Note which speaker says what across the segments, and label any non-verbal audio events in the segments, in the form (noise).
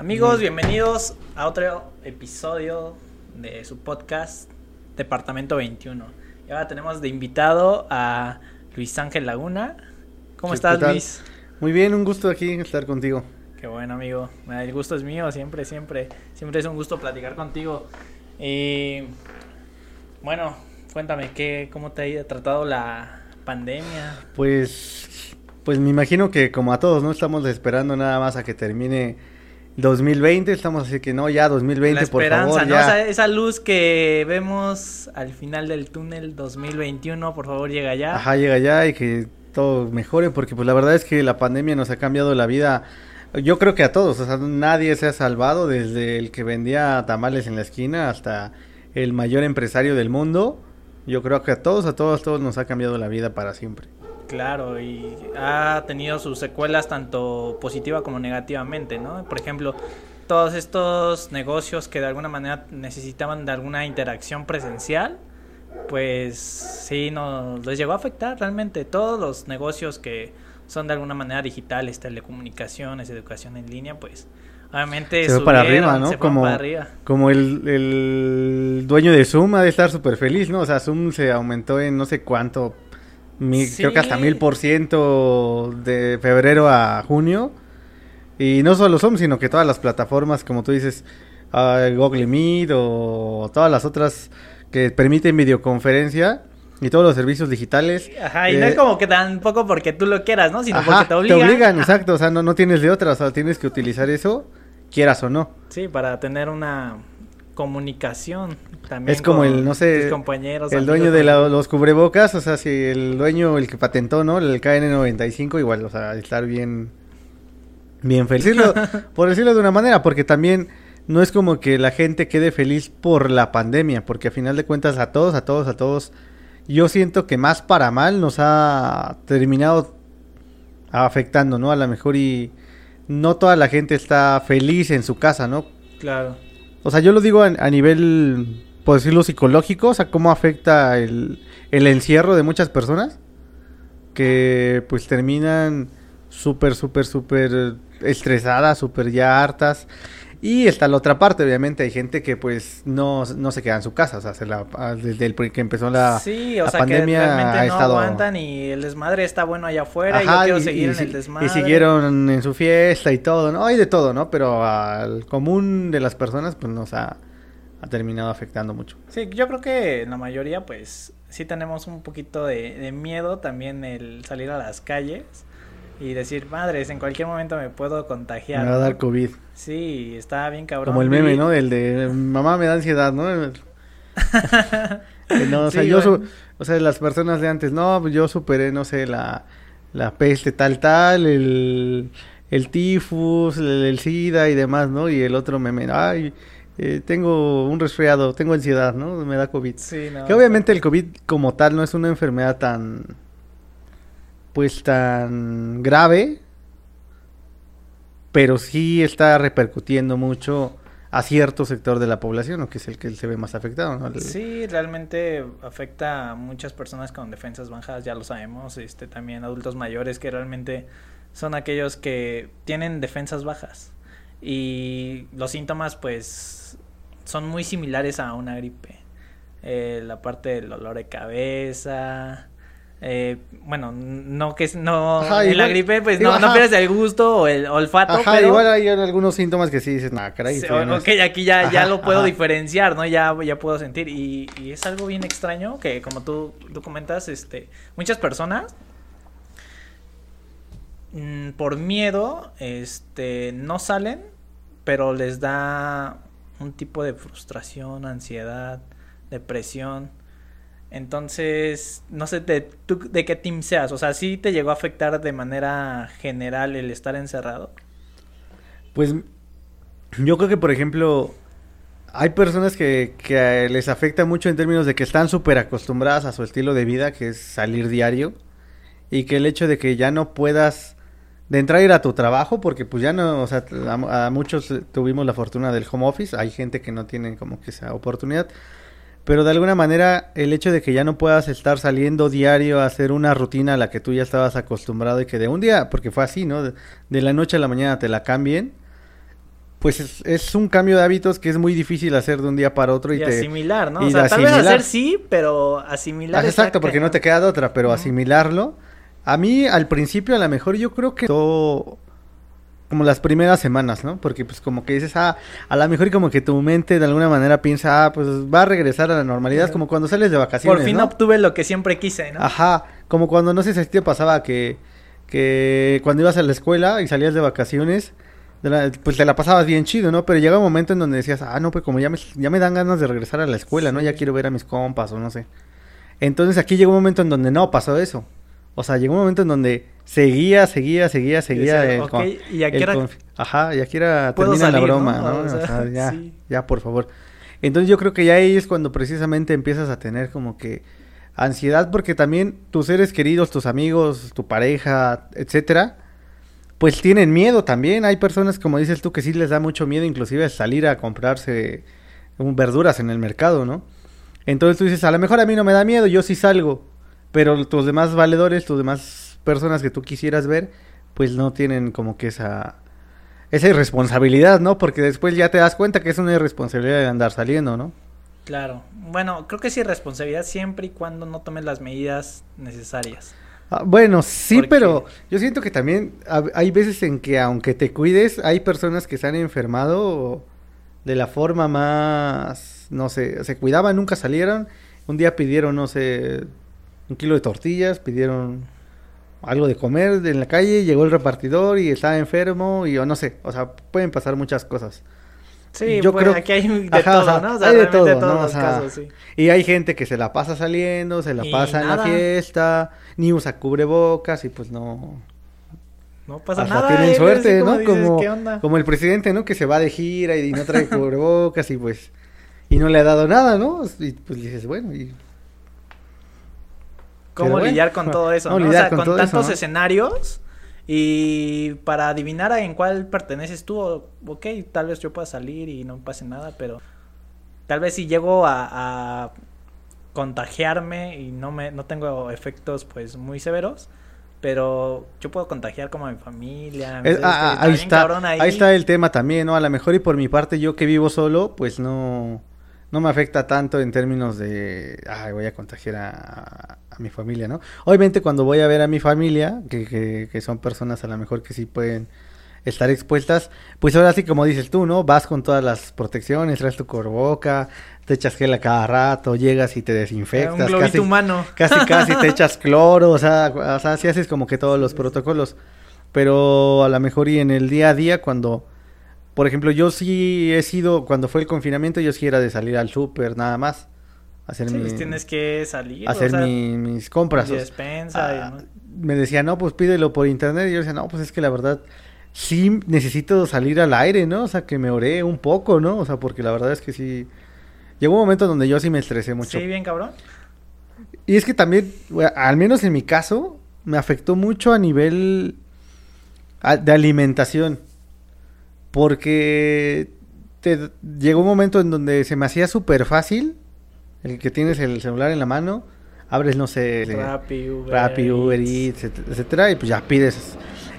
Speaker 1: Amigos, bienvenidos a otro episodio de su podcast Departamento 21. Y ahora tenemos de invitado a Luis Ángel Laguna. ¿Cómo
Speaker 2: ¿Qué
Speaker 1: estás? Luis?
Speaker 2: Muy bien, un gusto aquí estar contigo.
Speaker 1: Qué bueno, amigo. El gusto es mío, siempre, siempre. Siempre es un gusto platicar contigo. Y bueno, cuéntame, ¿qué, ¿cómo te ha tratado la pandemia?
Speaker 2: Pues, pues me imagino que como a todos, ¿no? Estamos esperando nada más a que termine 2020. Estamos así que no, ya 2020,
Speaker 1: la
Speaker 2: por
Speaker 1: esperanza,
Speaker 2: favor,
Speaker 1: ¿no?
Speaker 2: ya.
Speaker 1: Esa luz que vemos al final del túnel 2021, por favor, llega ya.
Speaker 2: Ajá, llega ya y que todo mejore, porque pues la verdad es que la pandemia nos ha cambiado la vida. Yo creo que a todos, o sea, nadie se ha salvado, desde el que vendía tamales en la esquina hasta el mayor empresario del mundo. Yo creo que a todos, a todos, a todos nos ha cambiado la vida para siempre.
Speaker 1: Claro, y ha tenido sus secuelas tanto positiva como negativamente, ¿no? Por ejemplo, todos estos negocios que de alguna manera necesitaban de alguna interacción presencial, pues sí, nos les llegó a afectar realmente. Todos los negocios que son de alguna manera digitales, telecomunicaciones, educación en línea, pues obviamente
Speaker 2: Se fue para
Speaker 1: subieron,
Speaker 2: arriba, ¿no? Como,
Speaker 1: para arriba.
Speaker 2: como el, el dueño de Zoom ha de estar súper feliz, ¿no? O sea, Zoom se aumentó en no sé cuánto, mil- creo que hasta mil por ciento de febrero a junio. Y no solo Zoom, sino que todas las plataformas, como tú dices, ah, Google Meet o todas las otras que permiten videoconferencia y todos los servicios digitales.
Speaker 1: Ajá, y no
Speaker 2: eh,
Speaker 1: es como que tampoco porque tú lo quieras, ¿no? Sino
Speaker 2: ajá,
Speaker 1: porque te obligan. a-
Speaker 2: exacto. O sea, no, no tienes de otra, o sea, tienes que utilizar eso, quieras o no.
Speaker 1: Sí, para tener una comunicación también.
Speaker 2: Es como el, no sé,
Speaker 1: compañeros.
Speaker 2: El dueño de la- los cubrebocas, o sea, si el dueño, el que patentó, ¿no? El KN95, igual, o sea, estar bien, bien feliz. Decirlo- (laughs) por decirlo de una manera, porque también no es como que la gente quede feliz por la pandemia, porque a final de cuentas a todos, a todos, a todos, yo siento que más para mal nos ha terminado afectando, ¿no? A lo mejor y no toda la gente está feliz en su casa, ¿no?
Speaker 1: Claro.
Speaker 2: O sea, yo lo digo a, nivel, por decirlo, psicológico, o sea, cómo afecta el, el encierro de muchas personas que pues terminan súper, súper, súper estresadas, súper ya hartas. Y está la otra parte, obviamente, hay gente que pues no, no se queda en su casa, o sea, se la- ah, desde el que empezó la,
Speaker 1: sí, o
Speaker 2: la
Speaker 1: sea
Speaker 2: pandemia
Speaker 1: que realmente
Speaker 2: ha
Speaker 1: no
Speaker 2: estado...
Speaker 1: aguantan y el desmadre está bueno allá afuera y yo quiero
Speaker 2: y-
Speaker 1: seguir
Speaker 2: y
Speaker 1: en el desmadre.
Speaker 2: Y siguieron en su fiesta y todo, ¿no? Hay de todo, ¿no? Pero al común de las personas, pues nos ha, ha terminado afectando mucho.
Speaker 1: Sí, yo creo que la mayoría, pues, sí tenemos un poquito de, de miedo también el salir a las calles y decir, madres, en cualquier momento me puedo contagiar.
Speaker 2: Me va a
Speaker 1: ¿no?".
Speaker 2: dar COVID.
Speaker 1: Sí, está bien cabrón.
Speaker 2: Como el meme, ¿no? El de mamá me da ansiedad, ¿no? (laughs) No, o sea,
Speaker 1: Sí,
Speaker 2: yo,
Speaker 1: güey.
Speaker 2: o sea, las personas de antes, no, pues yo superé, no sé, la, la peste tal, tal, el, el tifus, el, el sida y demás, ¿no? Y el otro meme, ay, eh, tengo un resfriado, tengo ansiedad, ¿no? Me da COVID.
Speaker 1: Sí, no,
Speaker 2: Que obviamente el COVID como tal no es una enfermedad tan, pues tan grave, pero sí está repercutiendo mucho a cierto sector de la población, ¿no? que es el que se ve más afectado. ¿no?
Speaker 1: Sí, realmente afecta a muchas personas con defensas bajas, ya lo sabemos, este también adultos mayores que realmente son aquellos que tienen defensas bajas y los síntomas pues son muy similares a una gripe. Eh, la parte del dolor de cabeza, eh, bueno, no que es- no
Speaker 2: Ajá,
Speaker 1: en la gripe pues
Speaker 2: digo,
Speaker 1: no, no pierdes el gusto o el olfato,
Speaker 2: Ajá,
Speaker 1: pero
Speaker 2: igual hay algunos síntomas que sí dices, nah, caray.
Speaker 1: Sí,
Speaker 2: no
Speaker 1: ok,
Speaker 2: es".
Speaker 1: aquí ya, ya lo puedo diferenciar, ¿no? Ya, ya puedo sentir. Y, y es algo bien extraño que, como tú, tú comentas, este, muchas personas, mm, por miedo, este, no salen, pero les da un tipo de frustración, ansiedad, depresión. Entonces, no sé de, de qué team seas. O sea, ¿sí te llegó a afectar de manera general el estar encerrado?
Speaker 2: Pues yo creo que, por ejemplo, hay personas que, les afecta mucho en términos de que están súper acostumbradas a su estilo de vida, que es salir diario, y que el hecho de que ya no puedas de entrar a ir a tu trabajo, porque pues ya no, o sea, a, a muchos tuvimos la fortuna del home office, hay gente que no tiene como que esa oportunidad, pero de alguna manera el hecho de que ya no puedas estar saliendo diario a hacer una rutina a la que tú ya estabas acostumbrado y que de un día, porque fue así, ¿no? De, de la noche a la mañana te la cambien, pues es, es un cambio de hábitos que es muy difícil hacer de un día para otro y,
Speaker 1: Y
Speaker 2: te
Speaker 1: asimilar, ¿no?
Speaker 2: y
Speaker 1: o sea, tal vez hacer sí, pero asimilar
Speaker 2: Ah, exacto, porque no te queda de otra, pero asimilarlo. A mí, al principio, a lo mejor yo creo que todo como las primeras semanas, ¿no? Porque pues como que dices, ah, a lo mejor como que tu mente de alguna manera piensa, ah, pues va a regresar a la normalidad,
Speaker 1: Ajá.
Speaker 2: como cuando sales de vacaciones,
Speaker 1: Por fin
Speaker 2: ¿no?
Speaker 1: obtuve lo que siempre quise, ¿no?
Speaker 2: Ajá, como cuando no sé si a ti te pasaba que, que cuando ibas a la escuela y salías de vacaciones, de la- pues te la pasabas bien chido, ¿no? Pero llega un momento en donde decías, ah, no, pues como ya me, ya me dan ganas de regresar a la escuela, ¿no? Ya quiero ver a mis compas o no sé. Entonces aquí llegó un momento en donde no pasó eso. O sea, llegó un momento en donde seguía, seguía, seguía, seguía.
Speaker 1: decía,
Speaker 2: el
Speaker 1: "Ok,
Speaker 2: con-
Speaker 1: y aquí era-
Speaker 2: Ajá, y aquí era termina la
Speaker 1: salir,
Speaker 2: broma,
Speaker 1: ¿no?
Speaker 2: ¿no?
Speaker 1: O
Speaker 2: O
Speaker 1: sea,
Speaker 2: sea, ya,
Speaker 1: sí.
Speaker 2: ya, por favor. Entonces yo creo que ya ahí es cuando precisamente empiezas a tener como que ansiedad porque también tus seres queridos, tus amigos, tu pareja, etcétera, pues tienen miedo también. Hay personas, como dices tú, que sí les da mucho miedo inclusive salir a comprarse verduras en el mercado, ¿no? Entonces tú dices, a lo mejor a mí no me da miedo, yo sí salgo, pero tus demás valedores, tus demás personas que tú quisieras ver, pues no tienen como que esa esa irresponsabilidad, ¿no? Porque después ya te das cuenta que es una irresponsabilidad de andar saliendo, ¿no?
Speaker 1: Claro. Bueno, creo que sí responsabilidad siempre y cuando no tomes las medidas necesarias.
Speaker 2: Ah, bueno, sí,
Speaker 1: Porque-
Speaker 2: pero yo siento que también hay veces en que aunque te cuides, hay personas que se han enfermado de la forma más, no sé, se cuidaban, nunca salieron, un día pidieron, no sé, un kilo de tortillas, pidieron algo de comer en la calle, llegó el repartidor y estaba enfermo y o no sé, o sea, pueden pasar muchas cosas.
Speaker 1: Sí,
Speaker 2: Yo
Speaker 1: pues,
Speaker 2: creo-
Speaker 1: aquí hay de
Speaker 2: Ajá,
Speaker 1: todo,
Speaker 2: o sea,
Speaker 1: ¿no? O sea,
Speaker 2: hay de todo,
Speaker 1: todos
Speaker 2: ¿no? O
Speaker 1: los
Speaker 2: sea,
Speaker 1: casos, sí.
Speaker 2: Y hay gente que se la pasa saliendo, se la
Speaker 1: Y
Speaker 2: pasa en la fiesta, ni usa cubrebocas y pues no,
Speaker 1: No pasa
Speaker 2: hasta
Speaker 1: nada.
Speaker 2: tienen
Speaker 1: eh,
Speaker 2: suerte,
Speaker 1: como
Speaker 2: ¿no?
Speaker 1: dices,
Speaker 2: como,
Speaker 1: ¿qué onda?
Speaker 2: como el presidente, ¿no? Que se va de gira y, no trae cubrebocas y pues y no le ha dado nada, ¿no? Y pues dices, bueno, y
Speaker 1: ¿Cómo
Speaker 2: pero
Speaker 1: lidiar con todo eso?
Speaker 2: ¿cómo
Speaker 1: ¿no? O sea,
Speaker 2: con
Speaker 1: con,
Speaker 2: todo eso,
Speaker 1: tantos escenarios y para adivinar en cuál perteneces tú, ok, tal vez yo pueda salir y no pase nada, pero tal vez si llego a, a contagiarme y no me no tengo efectos pues muy severos, pero yo puedo contagiar como a mi familia.
Speaker 2: Es-
Speaker 1: entonces,
Speaker 2: ah,
Speaker 1: está
Speaker 2: ahí está, ahí. está el tema también, ¿no? A lo mejor y por mi parte yo que vivo solo, pues no, no me afecta tanto en términos de, ay, voy a contagiar a, a mi familia, ¿no? Obviamente cuando voy a ver a mi familia, que, que, que son personas a lo mejor que sí pueden estar expuestas, pues ahora sí como dices tú, ¿no? Vas con todas las protecciones, traes tu corboca, te echas gel a cada rato, llegas y te desinfectas.
Speaker 1: un globito
Speaker 2: casi-
Speaker 1: humano. (laughs)
Speaker 2: Casi, casi te echas cloro, o sea, o sea, sí haces como que todos los protocolos. Pero a lo mejor y en el día a día, cuando, por ejemplo, yo sí he sido, cuando fue el confinamiento, yo sí era de salir al súper, nada más. Hacer,
Speaker 1: Sí,
Speaker 2: mi,
Speaker 1: pues tienes que salir, o
Speaker 2: hacer
Speaker 1: sea,
Speaker 2: mi- mis compras.
Speaker 1: y
Speaker 2: o
Speaker 1: despensa y
Speaker 2: ah,
Speaker 1: demás.
Speaker 2: me decía, no, pues pídelo por internet. Y yo decía, no, pues es que la verdad, sí necesito salir al aire, ¿no? O sea, que me oré un poco, ¿no? O sea, porque la verdad es que sí. Llegó un momento donde yo sí me estresé mucho.
Speaker 1: Sí, bien cabrón.
Speaker 2: Y es que también, al menos en mi caso, me afectó mucho a nivel a- de alimentación. Porque te, llegó un momento en donde se me hacía súper fácil, el que tienes el celular en la mano, abres, no sé,
Speaker 1: Rappi, Uber,
Speaker 2: Rappi, Uber
Speaker 1: Eats.
Speaker 2: Eats, et- etcétera, y pues ya pides.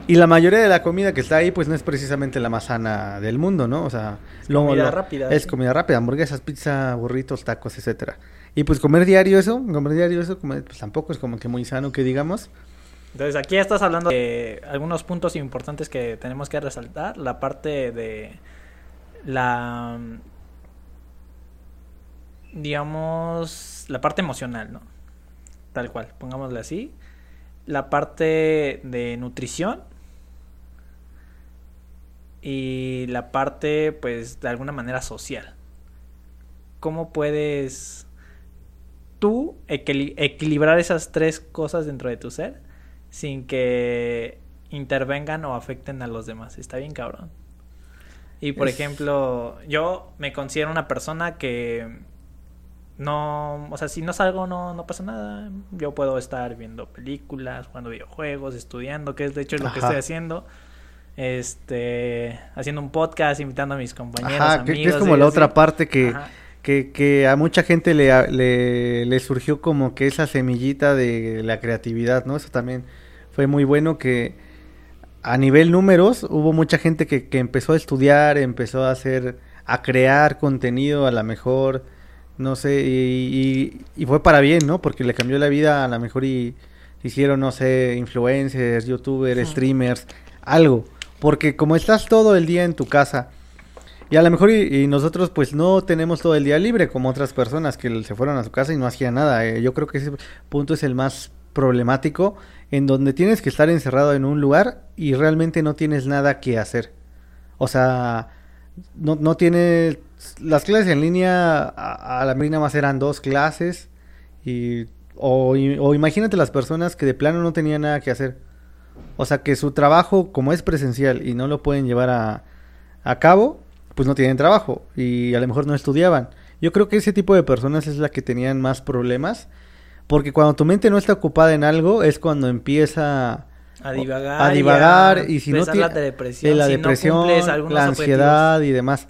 Speaker 2: Y la mayoría de la comida que está ahí, pues no es precisamente la más sana del mundo, ¿no? O sea,
Speaker 1: comida rápida,
Speaker 2: Es
Speaker 1: sí.
Speaker 2: comida rápida, hamburguesas, pizza, burritos, tacos, etcétera. Y pues comer diario eso, comer diario eso, comer, pues tampoco es como que muy sano que digamos.
Speaker 1: Entonces aquí estás hablando de algunos puntos importantes que tenemos que resaltar. La parte de la, digamos, la parte emocional, ¿no? Tal cual, pongámosle así. La parte de nutrición. Y la parte, pues, de alguna manera social. ¿Cómo puedes tú equili- equilibrar esas tres cosas dentro de tu ser sin que intervengan o afecten a los demás? Está bien cabrón. Y por
Speaker 2: Es-
Speaker 1: ejemplo, yo me considero una persona que no, o sea, si no salgo no, no pasa nada. Yo puedo estar viendo películas, jugando videojuegos, estudiando, que es de hecho lo que estoy haciendo. Este, haciendo un podcast, invitando a mis compañeros,
Speaker 2: Ajá, que, que
Speaker 1: amigos.
Speaker 2: es como la
Speaker 1: así.
Speaker 2: otra parte que, que, que a mucha gente le, le, le surgió como que esa semillita de la creatividad, ¿no? Eso también fue muy bueno que a nivel números, hubo mucha gente que, que empezó a estudiar, empezó a hacer, a crear contenido a la mejor, no sé, y, y, fue para bien, ¿no? Porque le cambió la vida a la mejor y hicieron, no sé, influencers, youtubers, streamers, algo. Porque como estás todo el día en tu casa, y a lo mejor y, nosotros pues no tenemos todo el día libre como otras personas que se fueron a su casa y no hacían nada. Eh, yo creo que ese punto es el más problemático en donde tienes que estar encerrado en un lugar y realmente no tienes nada que hacer. O sea, no, no tienes... Las clases en línea a, la marina más eran dos clases y o, o, imagínate las personas que de plano no tenían nada que hacer. O sea que su trabajo, como es presencial y no lo pueden llevar a, a cabo, pues no tienen trabajo y a lo mejor no estudiaban. Yo creo que ese tipo de personas es la que tenían más problemas, porque cuando tu mente no está ocupada en algo es cuando empieza
Speaker 1: a divagar,
Speaker 2: a divagar y, si no
Speaker 1: la depresión,
Speaker 2: la, depresión la ansiedad y demás.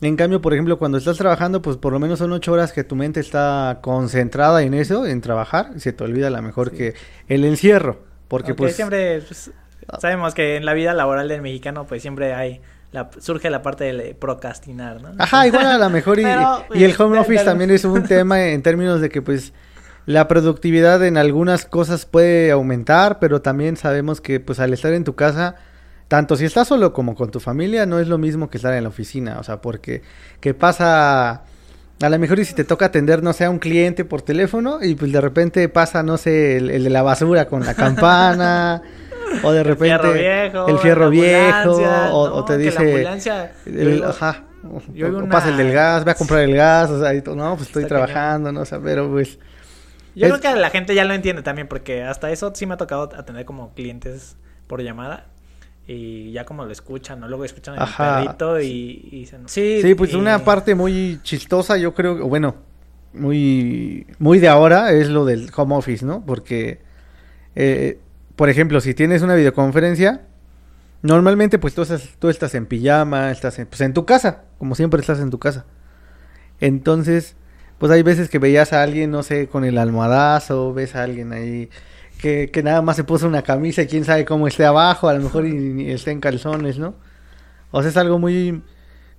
Speaker 2: En cambio, por ejemplo, cuando estás trabajando, pues por lo menos son ocho horas que tu mente está concentrada en eso, en trabajar, y se te olvida a lo mejor que el encierro, porque pues
Speaker 1: siempre pues, sabemos que en la vida laboral del mexicano pues siempre hay surge la parte de procrastinar, ¿no?
Speaker 2: Ajá, igual a lo mejor y, (laughs) y el home office también es un (laughs) tema en términos de que pues la productividad en algunas cosas puede aumentar, pero también sabemos que pues al estar en tu casa, tanto si estás solo como con tu familia, no es lo mismo que estar en la oficina, o sea, porque qué pasa a lo mejor y si te toca atender, no sé, a un cliente por teléfono y pues de repente pasa, no sé, el de la basura con la campana (laughs) o de repente el fierro viejo, o, te dice el, ajá, o, pasa el del gas, ve a comprar el gas, o sea, y no, pues estoy trabajando, no o sea, pero pues
Speaker 1: yo creo que la gente ya lo entiende también porque hasta eso sí me ha tocado atender como clientes por llamada y ya como lo escuchan, ¿no? Luego escuchan el perrito y, dicen, sí,
Speaker 2: sí, pues una parte muy chistosa, yo creo, bueno, muy muy de ahora es lo del home office, ¿no? Porque eh, por ejemplo, si tienes una videoconferencia, normalmente pues tú estás, tú estás en pijama, estás en, pues, en tu casa, como siempre estás en tu casa. Entonces, pues hay veces que veías a alguien, no sé, con el almohadazo, ves a alguien ahí que, que nada más se puso una camisa y quién sabe cómo esté abajo, a lo mejor y, esté en calzones, ¿no? O sea, es algo muy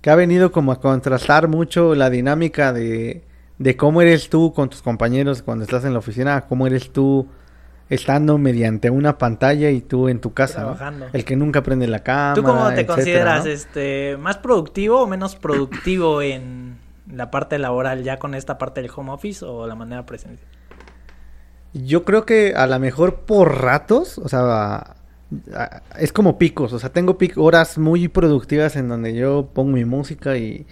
Speaker 2: que ha venido como a contrastar mucho la dinámica de, de cómo eres tú con tus compañeros cuando estás en la oficina, cómo eres tú estando mediante una pantalla y tú en tu casa, El que nunca prende la cámara.
Speaker 1: ¿Tú cómo te consideras este más productivo o menos productivo en la parte laboral ya con esta parte del home office o la manera presencial?
Speaker 2: Yo creo que a lo mejor por ratos, o sea, es como picos, o sea, tengo horas muy productivas en donde yo pongo mi música y,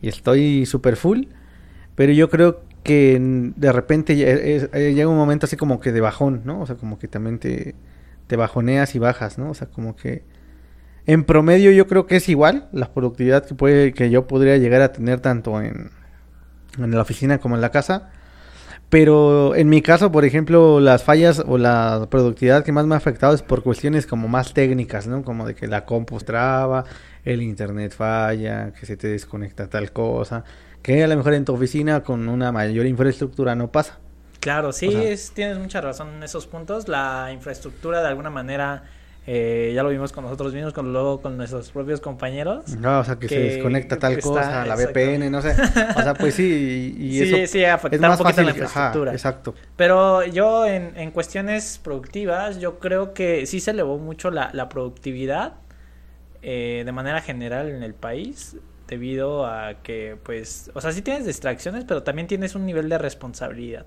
Speaker 2: estoy super full, pero yo creo que de repente eh, llega un momento así como que de bajón, ¿no? O sea, como que también te, te bajoneas y bajas, ¿no? O sea, como que en promedio yo creo que es igual la productividad que puede que yo podría llegar a tener tanto en, en la oficina como en la casa. Pero en mi caso, por ejemplo, las fallas o la productividad que más me ha afectado es por cuestiones como más técnicas, ¿no? Como de que la compu traba, el internet falla, que se te desconecta tal cosa que a lo mejor en tu oficina con una mayor infraestructura no pasa.
Speaker 1: Claro, sí, tienes mucha razón en esos puntos. La infraestructura de alguna manera, eh, ya lo vimos con nosotros mismos, con, luego con nuestros propios compañeros.
Speaker 2: No, o sea, que, se desconecta tal cosa, la VPN, no sé. O sea, pues sí, y, (laughs)
Speaker 1: sí, sí, afecta un poquito la infraestructura.
Speaker 2: exacto.
Speaker 1: Pero yo en, en cuestiones productivas, yo creo que sí se elevó mucho la, la productividad eh, de manera general en el país debido a que, pues, o sea, sí tienes distracciones, pero también tienes un nivel de responsabilidad,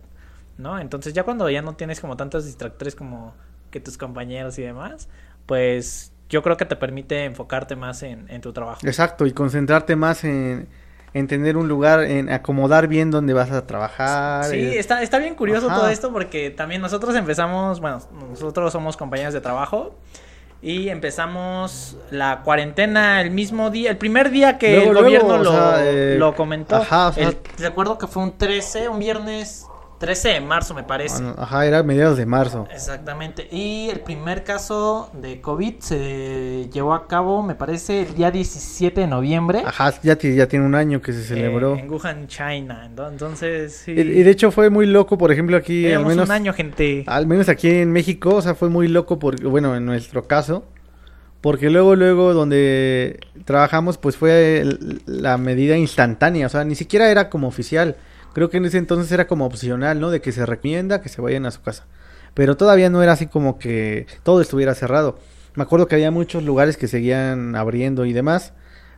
Speaker 1: ¿no? Entonces ya cuando ya no tienes como tantos distractores como que tus compañeros y demás, pues yo creo que te permite enfocarte más en, en tu trabajo.
Speaker 2: Exacto, y concentrarte más en, en tener un lugar, en acomodar bien donde vas a trabajar.
Speaker 1: Sí, está, está bien curioso todo esto porque también nosotros empezamos, bueno, nosotros somos compañeros de trabajo y empezamos la cuarentena el mismo día, el primer día que el gobierno lo, eh, lo, comentó. Ajá, recuerdo que fue un 13, un viernes 13 de marzo, me parece.
Speaker 2: ajá, era mediados de marzo.
Speaker 1: Exactamente. Y el primer caso de COVID se llevó a cabo, me parece, el día 17 de noviembre.
Speaker 2: Ajá, ya, ya tiene un año que se celebró.
Speaker 1: en Wuhan, China. Entonces, sí.
Speaker 2: y, de hecho fue muy loco, por ejemplo, aquí. al menos,
Speaker 1: un año, gente.
Speaker 2: Al menos aquí en México, o sea, fue muy loco, porque, bueno, en nuestro caso Porque luego, luego, donde trabajamos, pues fue la medida instantánea. O sea, ni siquiera era como oficial. Creo que en ese entonces era como opcional, ¿no? De que se recomienda que se vayan a su casa. Pero todavía no era así como que todo estuviera cerrado. Me acuerdo que había muchos lugares que seguían abriendo y demás.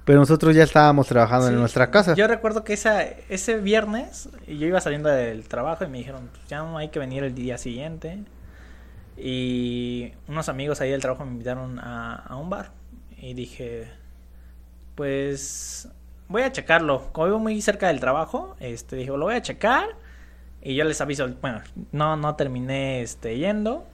Speaker 2: Pero nosotros ya estábamos trabajando en nuestra casa.
Speaker 1: Yo recuerdo que esa, ese viernes yo iba saliendo del trabajo y me dijeron, pues ya no hay que venir el día siguiente. Y unos amigos ahí del trabajo me invitaron a, a un bar. Y dije, pues voy a checarlo. Como vivo muy cerca del trabajo, este, dije, lo voy a checar. Y yo les aviso, bueno, no, no terminé este, yendo.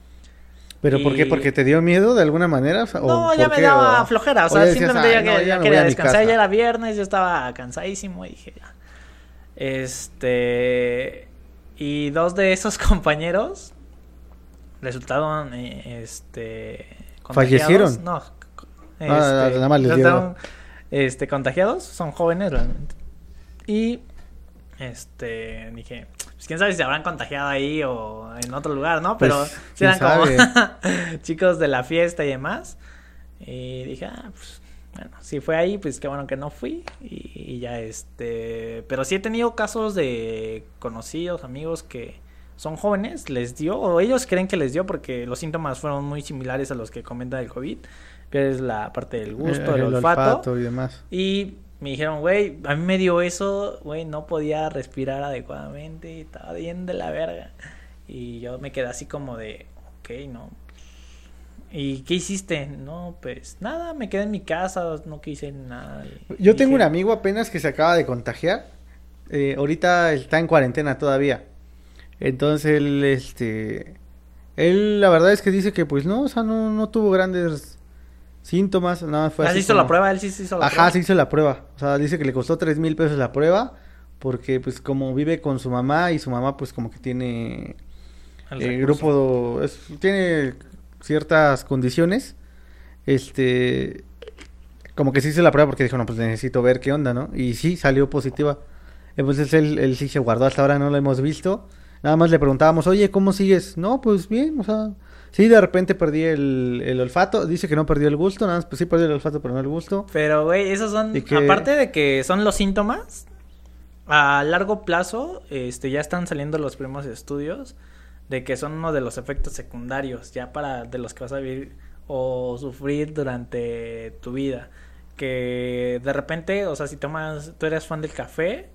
Speaker 2: ¿Pero por qué? ¿Porque te dio miedo de alguna manera?
Speaker 1: no, ya me daba flojera. O, sea, simplemente ya, ya, quería descansar. Ya era viernes, yo estaba cansadísimo y dije, ya. Este. Y dos de esos (laughs) compañeros resultaron, eh, este.
Speaker 2: ¿Fallecieron?
Speaker 1: No. Este, nada más les resultaron, este, contagiados. Son jóvenes realmente. Y. Este. Dije pues quién sabe si se habrán contagiado ahí o en otro lugar, ¿no? Pero pues, si eran como (laughs) chicos de la fiesta y demás. Y dije, ah, pues bueno, si fue ahí, pues qué bueno que no fui. Y, ya este. Pero sí he tenido casos de conocidos, amigos que son jóvenes, les dio, o ellos creen que les dio porque los síntomas fueron muy similares a los que comenta del COVID, que es la parte del gusto, el, olfato,
Speaker 2: y demás.
Speaker 1: Y me dijeron, güey, a mí me dio eso, güey, no podía respirar adecuadamente, y estaba bien de la verga. Y yo me quedé así como de, ok, no. ¿Y qué hiciste? No, pues nada, me quedé en mi casa, no quise nada.
Speaker 2: Yo tengo un amigo apenas que se acaba de contagiar. Eh, ahorita está en cuarentena todavía. Entonces él, este, él la verdad es que dice que pues no, o sea, no, no tuvo grandes síntomas, nada
Speaker 1: fue ¿Has hizo la prueba? Él sí se hizo
Speaker 2: la prueba. Ajá, se hizo la prueba. O sea, dice que le costó tres mil pesos la prueba porque pues como vive con su mamá y su mamá pues como que tiene el eh, grupo tiene ciertas condiciones este como que sí hizo la prueba porque dijo no pues necesito ver qué onda no y sí salió positiva. Entonces él, él sí se guardó. Hasta ahora no lo hemos visto. Nada más le preguntábamos oye cómo sigues no pues bien o sea Sí, de repente perdí el, olfato. Dice que no perdió el gusto, nada más, pues sí perdió el olfato, pero no el gusto.
Speaker 1: Pero, güey, esos son, aparte de que son los síntomas, a largo plazo, este, ya están saliendo los primeros estudios de que son uno de los efectos secundarios, ya para de los que vas a vivir o sufrir durante tu vida. Que de repente, o sea, si tomas, tú eres fan del café,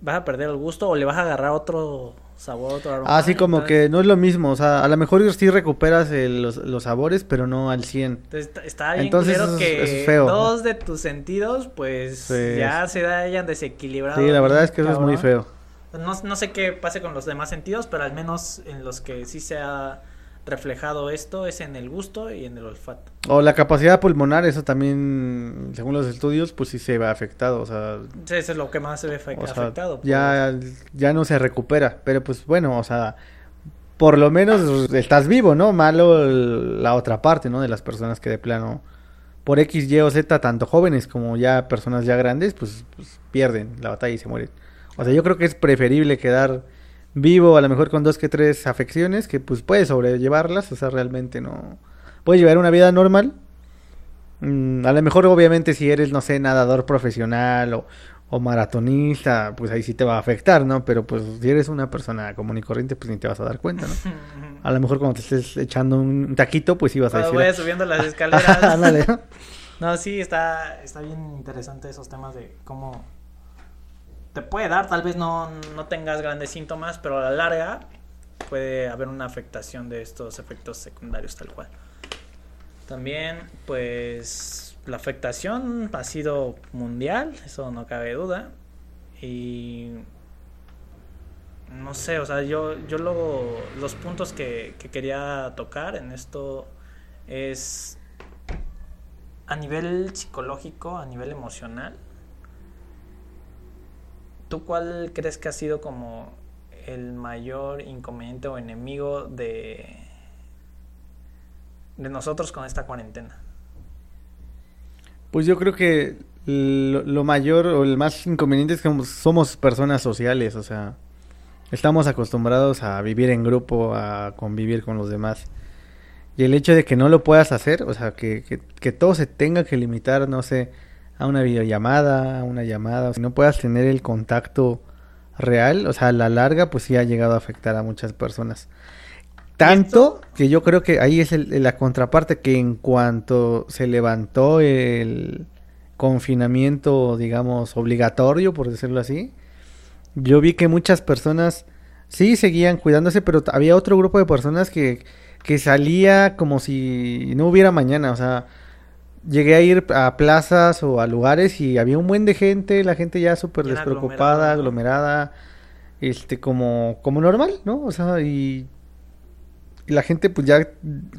Speaker 1: vas a perder el gusto o le vas a agarrar otro sabor, otro aroma.
Speaker 2: Así como que no es lo mismo, o sea, a lo mejor sí recuperas los, los, sabores, pero no al 100.
Speaker 1: Entonces, está bien Entonces, que feo. dos de tus sentidos, pues ya se hayan desequilibrado.
Speaker 2: Sí, la verdad es que eso es muy feo.
Speaker 1: No, no sé qué pase con los demás sentidos, pero al menos en los que sí se ha reflejado esto es en el gusto y en el olfato.
Speaker 2: O la capacidad pulmonar, eso también, según los estudios, pues sí se ve afectado, o sea...
Speaker 1: Sí, eso es lo que más se ve afectado.
Speaker 2: ya, ya no se recupera, pero pues bueno, o sea, por lo menos estás vivo, ¿no? Malo la otra parte, ¿no? De las personas que de plano, por X, Y o Z, tanto jóvenes como ya personas ya grandes, pues, pues pierden la batalla y se mueren. O sea, yo creo que es preferible quedar vivo, a lo mejor con dos que tres afecciones, que pues puedes sobrellevarlas, o sea, realmente no... Puedes llevar una vida normal. Mm, a lo mejor, obviamente, si eres, no sé, nadador profesional o, o, maratonista, pues ahí sí te va a afectar, ¿no? Pero pues si eres una persona común y corriente, pues ni te vas a dar cuenta, ¿no? (laughs) A lo mejor cuando te estés echando un taquito, pues ibas a decir...
Speaker 1: Voy subiendo las (laughs) escaleras. no, sí, está, está bien interesante esos temas de cómo te puede dar, tal vez no, no tengas grandes síntomas, pero a la larga puede haber una afectación de estos efectos secundarios tal cual. También, pues, la afectación ha sido mundial, eso no cabe duda. Y no sé, o sea, yo, yo luego los puntos que, que quería tocar en esto es a nivel psicológico, a nivel emocional, ¿Tú cuál crees que ha sido como el mayor inconveniente o enemigo de, de nosotros con esta cuarentena?
Speaker 2: Pues yo creo que lo, mayor o el más inconveniente es que somos personas sociales, o sea, estamos acostumbrados a vivir en grupo, a convivir con los demás. Y el hecho de que no lo puedas hacer, o sea, que, que, que todo se tenga que limitar, no sé, a una videollamada, a una llamada, o sea, no puedas tener el contacto real, o sea, a la larga, pues sí ha llegado a afectar a muchas personas. Tanto que yo creo que ahí es el- la contraparte, que en cuanto se levantó el confinamiento, digamos, obligatorio, por decirlo así, yo vi que muchas personas sí seguían cuidándose, pero había otro grupo de personas que, que salía como si no hubiera mañana, o sea, llegué a ir a plazas o a lugares y había un buen de gente, la gente ya súper despreocupada,
Speaker 1: aglomerada,
Speaker 2: aglomerada, este, como, como normal, ¿no? O sea, y, y la gente pues ya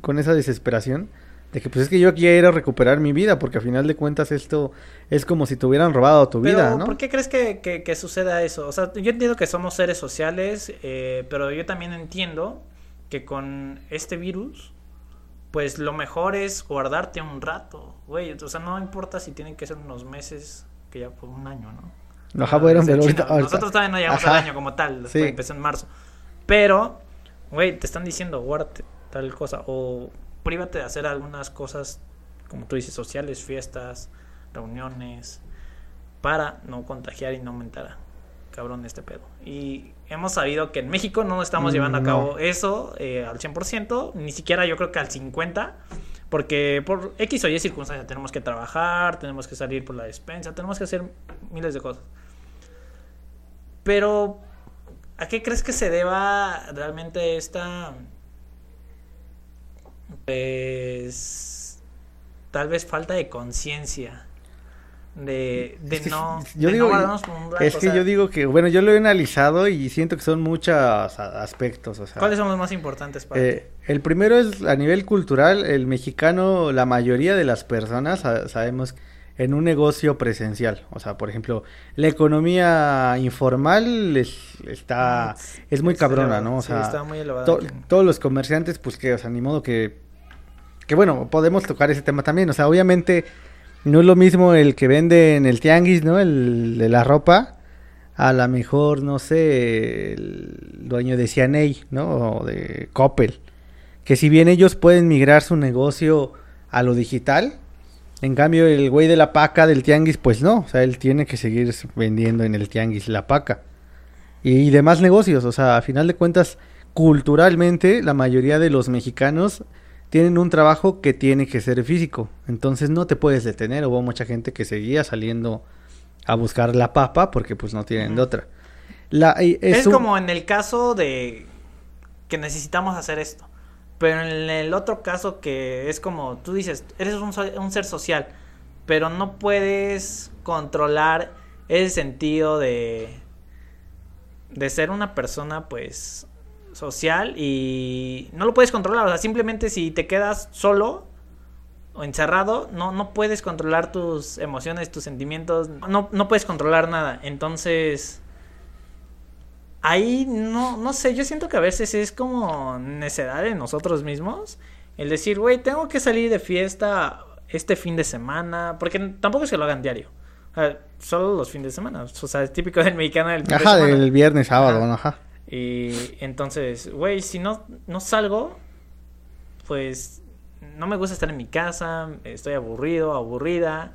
Speaker 2: con esa desesperación de que pues es que yo quiero recuperar mi vida, porque a final de cuentas esto es como si te hubieran robado tu
Speaker 1: Pero,
Speaker 2: vida, ¿no?
Speaker 1: ¿por qué crees que, que, que suceda eso? O sea, yo entiendo que somos seres sociales, eh, pero yo también entiendo que con este virus, pues lo mejor es guardarte un rato, güey. O sea, no importa si tienen que ser unos meses, que ya fue un año, ¿no?
Speaker 2: Ajá, bueno,
Speaker 1: es en
Speaker 2: pero
Speaker 1: China.
Speaker 2: ahorita- ahorita-
Speaker 1: Nosotros todavía no llegamos
Speaker 2: Ajá.
Speaker 1: al año como tal,
Speaker 2: Sí.
Speaker 1: empezó en marzo. Pero, güey, te están diciendo, guárdate tal cosa, o prívate de hacer algunas cosas, como tú dices, sociales, fiestas, reuniones, para no contagiar y no aumentar, cabrón, este pedo. Y hemos sabido que en México no estamos
Speaker 2: Mm,
Speaker 1: llevando a
Speaker 2: no.
Speaker 1: cabo eso eh, al 100%, ni siquiera yo creo que al 50%. Porque por X o Y circunstancia tenemos que trabajar, tenemos que salir por la despensa, tenemos que hacer miles de cosas. Pero, ¿a qué crees que se deba realmente esta... Pues... Tal vez falta de conciencia. De, de
Speaker 2: Es que
Speaker 1: no...
Speaker 2: yo
Speaker 1: de
Speaker 2: digo,
Speaker 1: no un rato,
Speaker 2: es
Speaker 1: o
Speaker 2: que
Speaker 1: sea,
Speaker 2: yo digo que, bueno, yo lo he analizado y siento que son muchos aspectos, o sea,
Speaker 1: ¿Cuáles son los más importantes para
Speaker 2: eh, el primero es a nivel cultural, el mexicano, la mayoría de las personas sa- sabemos en un negocio presencial, o sea, por ejemplo, la economía informal es, está, es muy cabrona, ¿no? O
Speaker 1: sí,
Speaker 2: sea,
Speaker 1: está muy elevada
Speaker 2: to-
Speaker 1: aquí.
Speaker 2: todos los comerciantes, pues que, o sea, ni modo que, que bueno, podemos tocar ese tema también, o sea, obviamente no es lo mismo el que vende en el tianguis, ¿no? El de la ropa, a lo mejor, no sé, el dueño de Cianey, ¿no? O de Coppel. Que si bien ellos pueden migrar su negocio a lo digital, en cambio el güey de la paca del tianguis, pues no. O sea, él tiene que seguir vendiendo en el tianguis la paca. Y demás negocios, o sea, a final de cuentas, culturalmente, la mayoría de los mexicanos tienen un trabajo que tiene que ser físico. Entonces no te puedes detener. Hubo mucha gente que seguía saliendo a buscar la papa porque pues no tienen de otra. La,
Speaker 1: Es,
Speaker 2: un-
Speaker 1: como en el caso de que necesitamos hacer esto. Pero en el otro caso que es como tú dices, eres un, un ser social, pero no puedes controlar ese sentido de de ser una persona pues social y no lo puedes controlar, o sea, simplemente si te quedas solo o encerrado, no, no puedes controlar tus emociones, tus sentimientos, no, no puedes controlar nada. Entonces, ahí no, no sé, yo siento que a veces es como necedad de nosotros mismos el decir, güey, tengo que salir de fiesta este fin de semana, porque tampoco es que lo hagan diario. O sea, solo los fines de semana. O sea, es típico del mexicano del fin de
Speaker 2: Ajá,
Speaker 1: semana.
Speaker 2: del viernes, sábado,
Speaker 1: Ajá.
Speaker 2: ¿no? Ajá.
Speaker 1: Y entonces, güey, si no, no salgo, pues no me gusta estar en mi casa, estoy aburrido, aburrida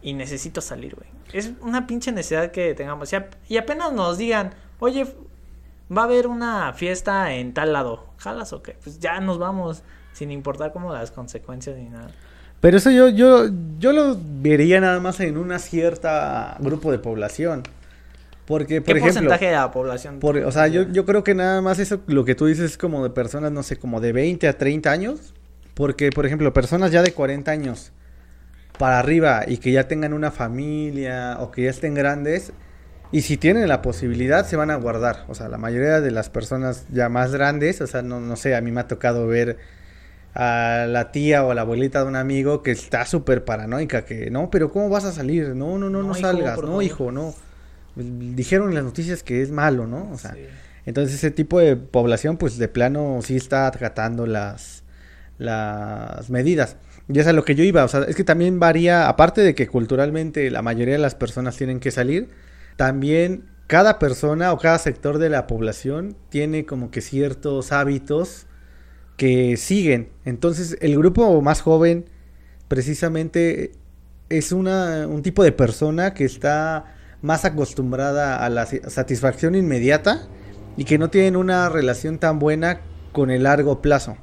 Speaker 1: y necesito salir, güey. Es una pinche necesidad que tengamos. Y, ap- y apenas nos digan, oye, va a haber una fiesta en tal lado, ¿jalas o qué? Pues ya nos vamos, sin importar como las consecuencias ni nada.
Speaker 2: Pero eso yo, yo, yo lo vería nada más en una cierta grupo de población. Porque, por
Speaker 1: ¿Qué
Speaker 2: ejemplo,
Speaker 1: porcentaje de la población?
Speaker 2: por- o sea, yo, yo creo que nada más eso, lo que tú dices es como de personas, no sé, como de 20 a 30 años. Porque, por ejemplo, personas ya de 40 años para arriba y que ya tengan una familia o que ya estén grandes, y si tienen la posibilidad, se van a guardar. O sea, la mayoría de las personas ya más grandes, o sea, no, no sé, a mí me ha tocado ver a la tía o a la abuelita de un amigo que está súper paranoica, que no, pero ¿cómo vas a salir? No, no, no, no,
Speaker 1: No, hijo,
Speaker 2: salgas, no,
Speaker 1: favor.
Speaker 2: hijo, no. Dijeron en las noticias que es malo, ¿no? O sea,
Speaker 1: Sí.
Speaker 2: entonces ese tipo de población, pues de plano sí está acatando las, las medidas. Y es a lo que yo iba, o sea, es que también varía, aparte de que culturalmente la mayoría de las personas tienen que salir, también cada persona o cada sector de la población tiene como que ciertos hábitos que siguen. Entonces, el grupo más joven, precisamente, es una, un tipo de persona que está más acostumbrada a la satisfacción inmediata y que no tienen una relación tan buena con el largo plazo.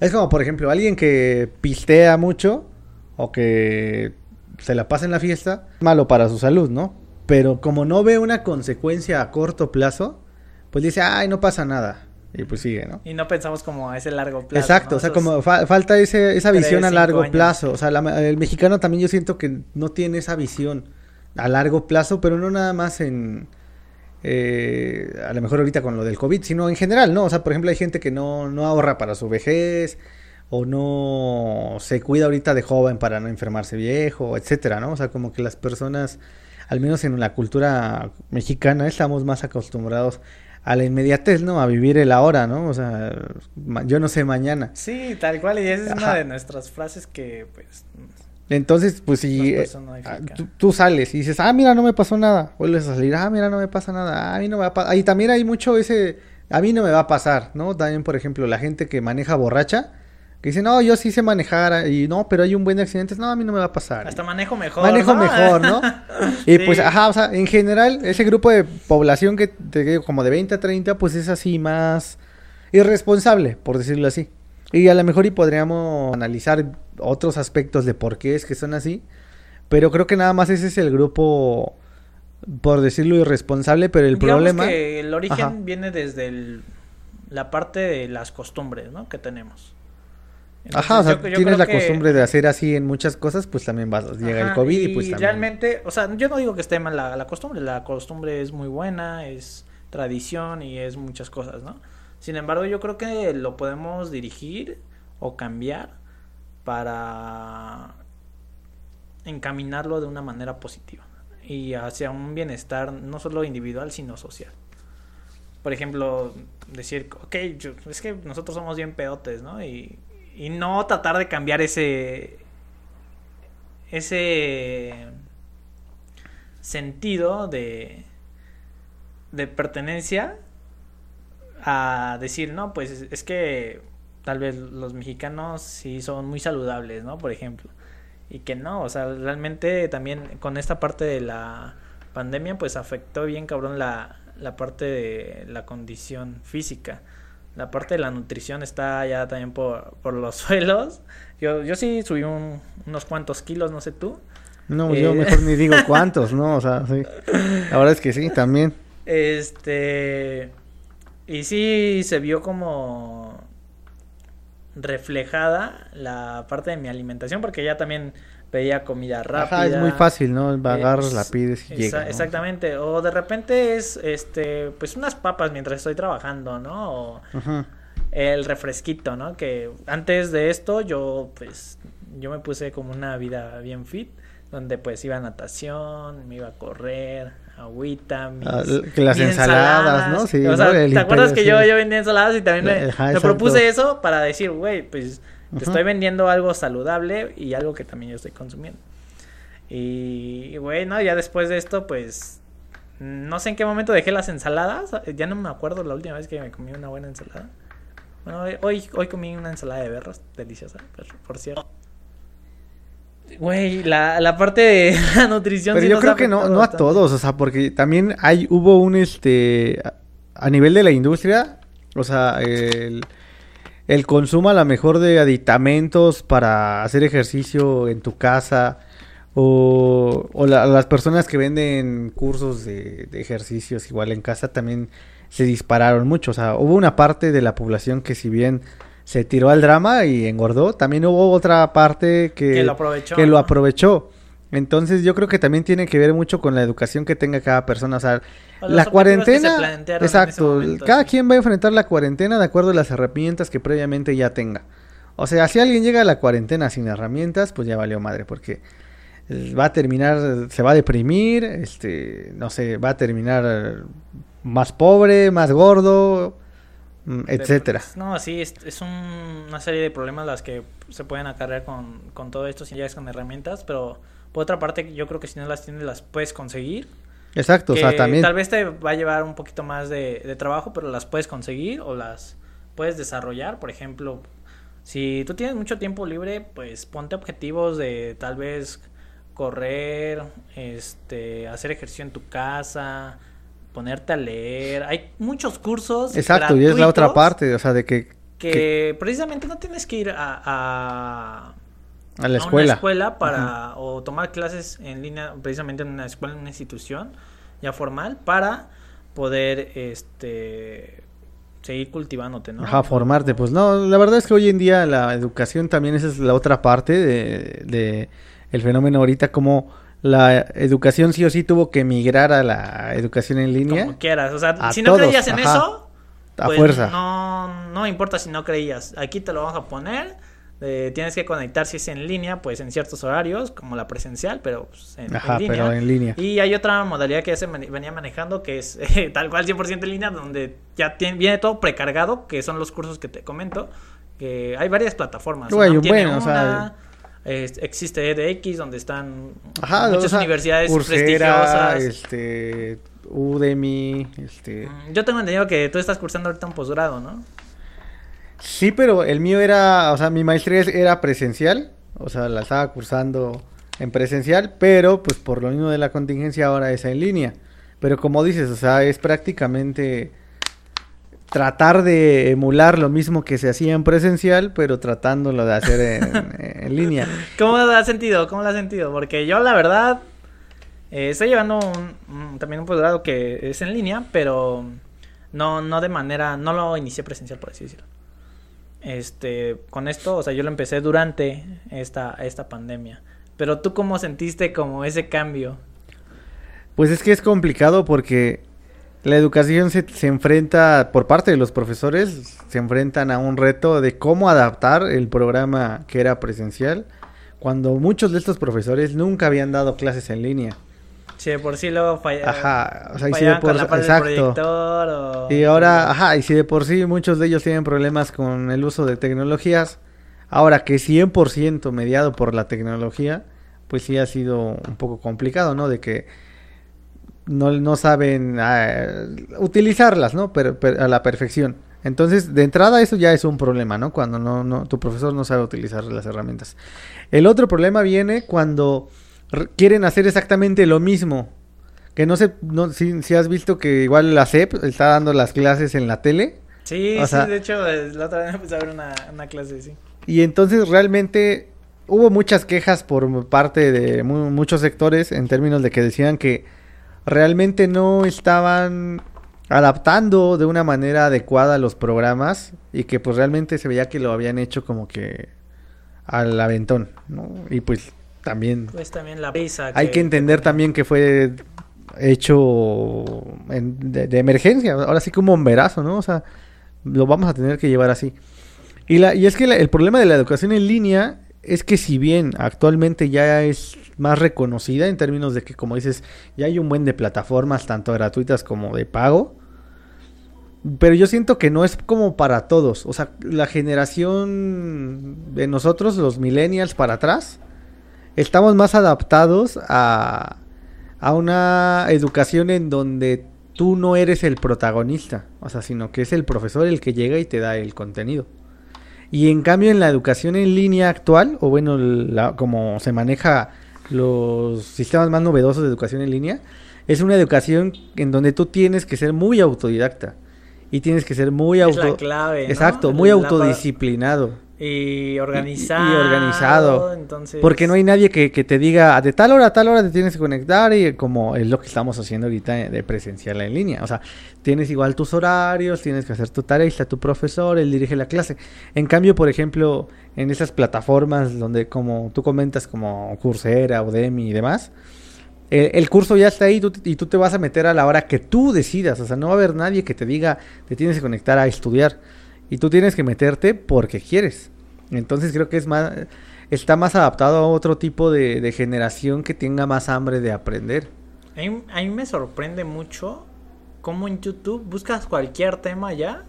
Speaker 2: Es como, por ejemplo, alguien que pistea mucho o que se la pasa en la fiesta, malo para su salud, ¿no? Pero como no ve una consecuencia a corto plazo, pues dice, ay, no pasa nada. Y pues sigue, ¿no?
Speaker 1: Y no pensamos como a ese largo plazo.
Speaker 2: Exacto, o sea, como falta ese, esa visión a largo plazo. O sea, el mexicano también yo siento que no tiene esa visión a largo plazo, pero no nada más en... Eh, a lo mejor ahorita con lo del COVID, sino en general, ¿no? O sea, por ejemplo, hay gente que no, no ahorra para su vejez o no se cuida ahorita de joven para no enfermarse viejo, etcétera, ¿no? O sea, como que las personas, al menos en la cultura mexicana, estamos más acostumbrados a la inmediatez, ¿no? A vivir el ahora, ¿no? O sea, yo no sé mañana.
Speaker 1: Sí, tal cual, y esa es una de nuestras frases que, pues...
Speaker 2: Entonces, pues si eh, ah, tú, sales y dices, ah, mira, no me pasó nada, vuelves a salir, ah, mira, no me pasa nada, a mí no me va a pasar. Y también hay mucho ese, a mí no me va a pasar, ¿no? También, por ejemplo, la gente que maneja borracha, que dice, no, yo sí sé manejar y no, pero hay un buen de accidentes, no, a mí no me va a pasar.
Speaker 1: Hasta manejo mejor.
Speaker 2: Manejo mejor, ¿no? (laughs) y pues, ajá, o sea, en general, ese grupo de población que te digo, como de 20 a 30, pues es así más irresponsable, por decirlo así. Y a lo mejor y podríamos analizar otros aspectos de por qué es que son así, pero creo que nada más ese es el grupo, por decirlo irresponsable, pero el problema...
Speaker 1: que el origen viene desde la parte de las costumbres, ¿no? Que tenemos.
Speaker 2: Ajá, o sea, tienes la costumbre de hacer así en muchas cosas, pues también vas, llega el COVID y, pues también...
Speaker 1: realmente, o sea, yo no digo que esté mal la, costumbre, la costumbre es muy buena, es tradición y es muchas cosas, ¿no? Sin embargo, yo creo que lo podemos dirigir o cambiar para encaminarlo de una manera positiva y hacia un bienestar no solo individual, sino social. Por ejemplo, decir, ok, es que nosotros somos bien peotes, ¿no? Y y no tratar de cambiar ese ese sentido de de pertenencia a decir, no, pues es que tal vez los mexicanos sí son muy saludables, ¿no? Por ejemplo. Y que no, o sea, realmente también con esta parte de la pandemia, pues afectó bien cabrón la, la parte de la condición física la parte de la nutrición está ya también por, por los (laughs) suelos. Yo, yo sí subí unos cuantos kilos, no sé tú.
Speaker 2: No, yo eh, mejor ni digo (laughs) cuántos, ¿no? O sea, sí. La verdad es que sí, también.
Speaker 1: Este. Y sí se vio como reflejada la parte de mi alimentación, porque ya también pedía comida rápida.
Speaker 2: es muy fácil, ¿no? Vagar, la pides y llega.
Speaker 1: Exactamente. O de repente es, este, pues unas papas mientras estoy trabajando, ¿no? O el refresquito, ¿no? Que antes de esto yo, pues, yo me puse como una vida bien fit, donde pues iba a natación, me iba a correr, agüita, mis,
Speaker 2: ah, las ensaladas, ¿no?
Speaker 1: Sí, o sea, ¿te acuerdas que yo, yo vendía ensaladas y también me, me propuse eso para decir, güey, pues te estoy vendiendo algo saludable y algo que también yo estoy consumiendo. Y bueno, ya después de esto, pues no sé en qué momento dejé las ensaladas. Ya no me acuerdo la última vez que me comí una buena ensalada. Bueno, hoy, hoy comí una ensalada de berros, deliciosa, por cierto. Güey, la, la parte de (laughs) la nutrición.
Speaker 2: Pero yo creo que no, no a todos, o sea, porque también hay, hubo un, este, a nivel de la industria, o sea, el, el consumo a lo mejor de aditamentos para hacer ejercicio en tu casa o, las personas que venden cursos de, ejercicios igual en casa también se dispararon mucho. O sea, hubo una parte de la población que si bien se tiró al drama y engordó, también hubo otra parte que,
Speaker 1: lo aprovechó.
Speaker 2: Que lo aprovechó. Entonces yo creo que también tiene que ver mucho con la educación que tenga cada persona. O sea, la cuarentena... Exacto. cada quien va a enfrentar la cuarentena de acuerdo a las herramientas que previamente ya tenga. O sea, si alguien llega a la cuarentena sin herramientas, pues ya valió madre, porque va a terminar, se va a deprimir, este, no sé, va a terminar más pobre, más gordo, etcétera.
Speaker 1: No, sí, es, es una serie de problemas las que se pueden acarrear con, con todo esto si llegas con herramientas, pero por otra parte, yo creo que si no las tienes, las puedes conseguir.
Speaker 2: Exacto, o sea, también.
Speaker 1: Tal vez te va a llevar un poquito más de, trabajo, pero las puedes conseguir o las puedes desarrollar, por ejemplo, si tú tienes mucho tiempo libre, pues ponte objetivos de tal vez correr, este, hacer ejercicio en tu casa, ponerte a leer. Hay muchos cursos.
Speaker 2: Exacto, y es la otra parte, o sea, de que...
Speaker 1: Que, precisamente no tienes que ir a,
Speaker 2: a, a la escuela,
Speaker 1: escuela para, o tomar clases en línea, precisamente en una escuela, en una institución ya formal, para poder, este seguir cultivándote, ¿no?
Speaker 2: Ajá, formarte. Pues no, la verdad es que hoy en día la educación también esa es la otra parte de, de el fenómeno ahorita, como la educación sí o sí tuvo que migrar a la educación en línea.
Speaker 1: Como quieras, o sea, si no creías en eso, a pues fuerza. No, no importa si no creías, aquí te lo vamos a poner tienes que conectar si es en línea, pues en ciertos horarios, como la presencial, pero pues, en, línea.
Speaker 2: pero en línea.
Speaker 1: Y hay otra modalidad que ya se venía manejando, que es (laughs) tal cual 100% en línea, donde ya tiene, viene todo precargado, que son los cursos que te comento. Que hay varias plataformas.
Speaker 2: Bueno, bueno, o sea,
Speaker 1: existe EDX, donde están muchas universidades prestigiosas.
Speaker 2: Este, Udemy, este...
Speaker 1: Mm, yo tengo entendido que tú estás cursando ahorita un posgrado, ¿no?
Speaker 2: Sí, pero el mío era, o sea, mi maestría era presencial, o sea, la estaba cursando en presencial, pero pues por lo mismo de la contingencia ahora es en línea. Pero como dices, o sea, es prácticamente tratar de emular lo mismo que se hacía en presencial, pero tratándolo de hacer en, (laughs) línea.
Speaker 1: ¿Cómo lo has sentido? ¿Cómo lo has sentido? Porque yo la verdad eh, estoy llevando también un posgrado que es en línea, pero no, no de manera, no lo inicié presencial, por así decirlo este, con esto, o sea, yo lo empecé durante esta, esta pandemia. Pero tú cómo sentiste como ese cambio?
Speaker 2: Pues es que es complicado porque la educación se, se, enfrenta, por parte de los profesores, se enfrentan a un reto de cómo adaptar el programa que era presencial, cuando muchos de estos profesores nunca habían dado clases en línea.
Speaker 1: Sí, por sí luego falla,
Speaker 2: ajá, o sea, y si de por exacto. Y ahora, ajá, y si de por sí muchos de ellos tienen problemas con el uso de tecnologías, ahora que 100% mediado por la tecnología, pues sí ha sido un poco complicado, ¿no? De que no, no saben ah, utilizarlas, ¿no? Pero, a la perfección. Entonces, de entrada eso ya es un problema, ¿no? Cuando no, no, tu profesor no sabe utilizar las herramientas. El otro problema viene cuando quieren hacer exactamente lo mismo. Que no sé, no, si, has visto que igual la CEP está dando las clases en la tele.
Speaker 1: Sí, sí, de hecho, la otra vez empecé a ver una, una clase, sí.
Speaker 2: Y entonces realmente hubo muchas quejas por parte de muchos sectores en términos de que decían que realmente no estaban adaptando de una manera adecuada los programas y que pues realmente se veía que lo habían hecho como que al aventón, ¿no? Y pues también.
Speaker 1: Pues también la prisa.
Speaker 2: Hay que, entender también que fue hecho de, emergencia, ahora sí como un bomberazo, ¿no? O sea, lo vamos a tener que llevar así. Y, la, y es que el problema de la educación en línea es que si bien actualmente ya es más reconocida en términos de que, como dices, ya hay un buen de plataformas, tanto gratuitas como de pago, pero yo siento que no es como para todos. O sea, la generación de nosotros, los millennials para atrás, estamos más adaptados a, a una educación en donde tú no eres el protagonista, o sea, sino que es el profesor el que llega y te da el contenido. Y en cambio en la educación en línea actual, o bueno, como se maneja los sistemas más novedosos de educación en línea, es una educación en donde tú tienes que ser muy autodidacta y tienes que ser muy auto exacto, muy autodisciplinado.
Speaker 1: Y organizado.
Speaker 2: Y, organizado. Entonces... Porque no hay nadie que, te diga de tal hora a tal hora te tienes que conectar y como es lo que estamos haciendo ahorita de presencial en línea. O sea, tienes igual tus horarios, tienes que hacer tu tarea, está tu profesor, él dirige la clase. En cambio, por ejemplo, en esas plataformas donde como tú comentas como Coursera, Udemy y demás, el, curso ya está ahí y tú te vas a meter a la hora que tú decidas. O sea, no va a haber nadie que te diga te tienes que conectar a estudiar. Y tú tienes que meterte porque quieres. Entonces creo que es más, está más adaptado a otro tipo de, generación que tenga más hambre de aprender.
Speaker 1: A mí, me sorprende mucho cómo en YouTube buscas cualquier tema ya.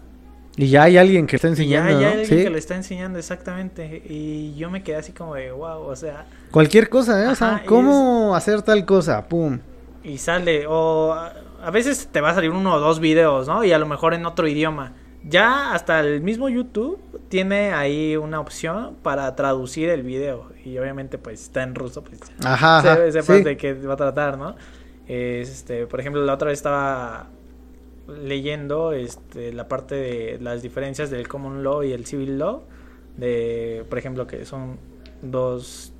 Speaker 2: Y ya hay alguien que está enseñando.
Speaker 1: Y ya hay alguien que le está enseñando exactamente. Y yo me quedé así como de wow, o sea.
Speaker 2: Cualquier cosa, ¿eh? o sea, ¿cómo hacer tal cosa? Pum.
Speaker 1: Y sale, o a veces te va a salir uno o dos videos, ¿no? Y a lo mejor en otro idioma Ya hasta el mismo YouTube tiene ahí una opción para traducir el video. Y obviamente, pues está en ruso, pues
Speaker 2: Ajá,
Speaker 1: se-
Speaker 2: ajá,
Speaker 1: sepas
Speaker 2: sí.
Speaker 1: de qué va a tratar, ¿no? Este, por ejemplo, la otra vez estaba leyendo este, la parte de las diferencias del common law y el civil law. De, por ejemplo, que son dos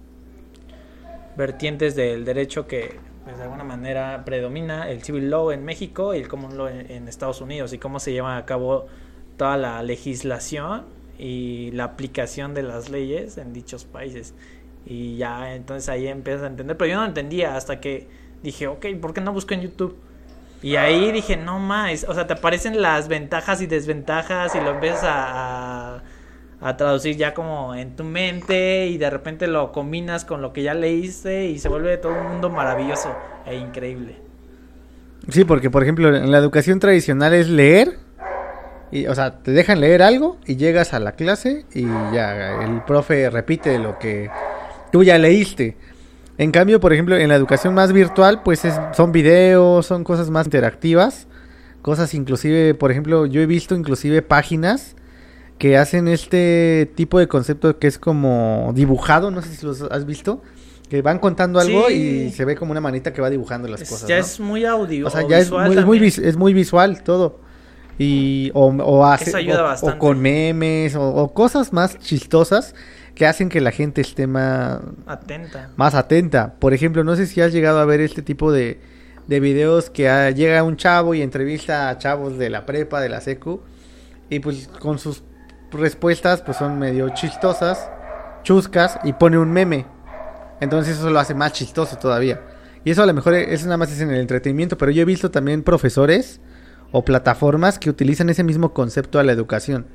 Speaker 1: vertientes del derecho que pues, de alguna manera predomina el civil law en México y el common law en, en Estados Unidos y cómo se lleva a cabo toda la legislación y la aplicación de las leyes en dichos países. Y ya entonces ahí empiezas a entender, pero yo no entendía hasta que dije, ok, ¿por qué no busco en YouTube? Y ahí dije, no más, o sea, te aparecen las ventajas y desventajas y lo empiezas a, a, a traducir ya como en tu mente y de repente lo combinas con lo que ya leíste y se vuelve todo un mundo maravilloso e increíble.
Speaker 2: Sí, porque por ejemplo en la educación tradicional es leer, y, o sea, te dejan leer algo y llegas a la clase y ya el profe repite lo que tú ya leíste. En cambio, por ejemplo, en la educación más virtual, pues es- son videos, son cosas más interactivas, cosas inclusive, por ejemplo, yo he visto inclusive páginas que hacen este tipo de concepto que es como dibujado, no sé si los has visto, que van contando algo
Speaker 1: Sí.
Speaker 2: y se ve como una manita que va dibujando las
Speaker 1: Es-
Speaker 2: cosas.
Speaker 1: ya
Speaker 2: ¿no?
Speaker 1: es muy audio.
Speaker 2: O sea, ya es muy, es, muy vis- es muy visual todo. Y, o, o hace,
Speaker 1: Eso ayuda
Speaker 2: o- con memes o, o cosas más chistosas que hacen que la gente esté más,
Speaker 1: atenta.
Speaker 2: más atenta. Por ejemplo, no sé si has llegado a ver este tipo de, de videos que ah, llega un chavo y entrevista a chavos de la prepa, de la secu, y pues con sus respuestas pues son medio chistosas, chuscas, y pone un meme. Entonces eso lo hace más chistoso todavía. Y eso a lo mejor es nada más es en el entretenimiento, pero yo he visto también profesores o plataformas que utilizan ese mismo concepto a la educación.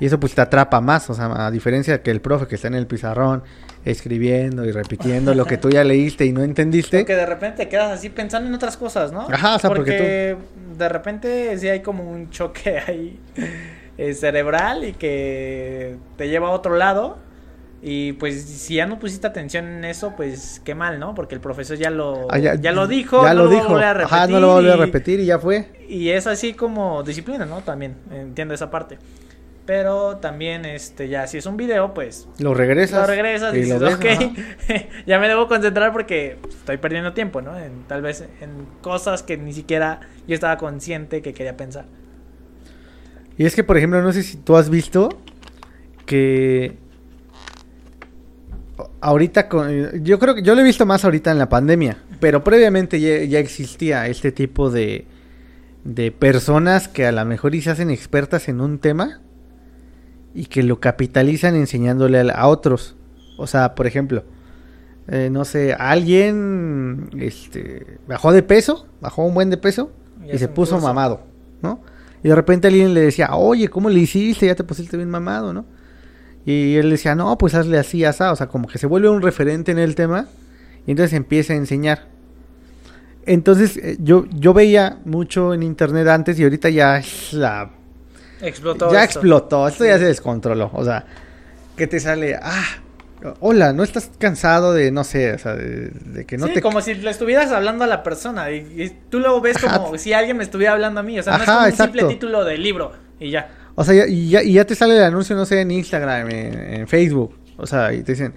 Speaker 2: Y eso pues te atrapa más, o sea, a diferencia que el profe que está en el pizarrón escribiendo y repitiendo lo que tú ya leíste y no entendiste.
Speaker 1: Que de repente te quedas así pensando en otras cosas, ¿no?
Speaker 2: Ajá, o sea, porque
Speaker 1: porque de repente sí hay como un choque (laughs) ahí eh, cerebral y que te lleva a otro lado. Y pues si ya no pusiste atención en eso, pues qué mal, ¿no? Porque el profesor ya lo,
Speaker 2: Ah,
Speaker 1: ya, lo dijo,
Speaker 2: ya
Speaker 1: no
Speaker 2: lo dijo.
Speaker 1: a
Speaker 2: Ajá, no lo va a volver a
Speaker 1: y-
Speaker 2: repetir y ya fue.
Speaker 1: Y es así como disciplina, ¿no? También entiendo esa parte. Pero también, este, ya si es un video, pues
Speaker 2: Lo regresas.
Speaker 1: lo regresas y
Speaker 2: y lo
Speaker 1: dices,
Speaker 2: ves,
Speaker 1: ok, (laughs) ya me debo concentrar porque estoy perdiendo tiempo, ¿no? En, tal vez en cosas que ni siquiera yo estaba consciente que quería pensar.
Speaker 2: Y es que, por ejemplo, no sé si tú has visto que ahorita con, yo creo que yo lo he visto más ahorita en la pandemia, pero previamente ya, ya existía este tipo de de personas que a lo mejor y se hacen expertas en un tema y que lo capitalizan enseñándole a, a otros. O sea, por ejemplo, eh, no sé, alguien este bajó de peso, bajó un buen de peso
Speaker 1: Y
Speaker 2: se puso
Speaker 1: curso.
Speaker 2: mamado, ¿no? Y de repente alguien le decía, oye, ¿cómo le hiciste? Ya te pusiste bien mamado, ¿no? Y él decía, no, pues hazle así, asá. O sea, como que se vuelve un referente en el tema y entonces empieza a enseñar. Entonces, eh, yo, yo veía mucho en internet antes y ahorita ya es la...
Speaker 1: Explotó.
Speaker 2: ya
Speaker 1: esto.
Speaker 2: explotó, esto ya se descontroló. O sea, que te sale, ah, hola, ¿no estás cansado de, no sé, o sea, de, de que no
Speaker 1: sí,
Speaker 2: te...
Speaker 1: como si le estuvieras hablando a la persona y, y tú lo ves
Speaker 2: Ajá.
Speaker 1: como si alguien me estuviera hablando a mí. O sea, no es como un
Speaker 2: exacto.
Speaker 1: simple título de libro y ya.
Speaker 2: O sea, y, ya, y ya te sale el anuncio, no sé, en Instagram, en, en Facebook. O sea, y te dicen,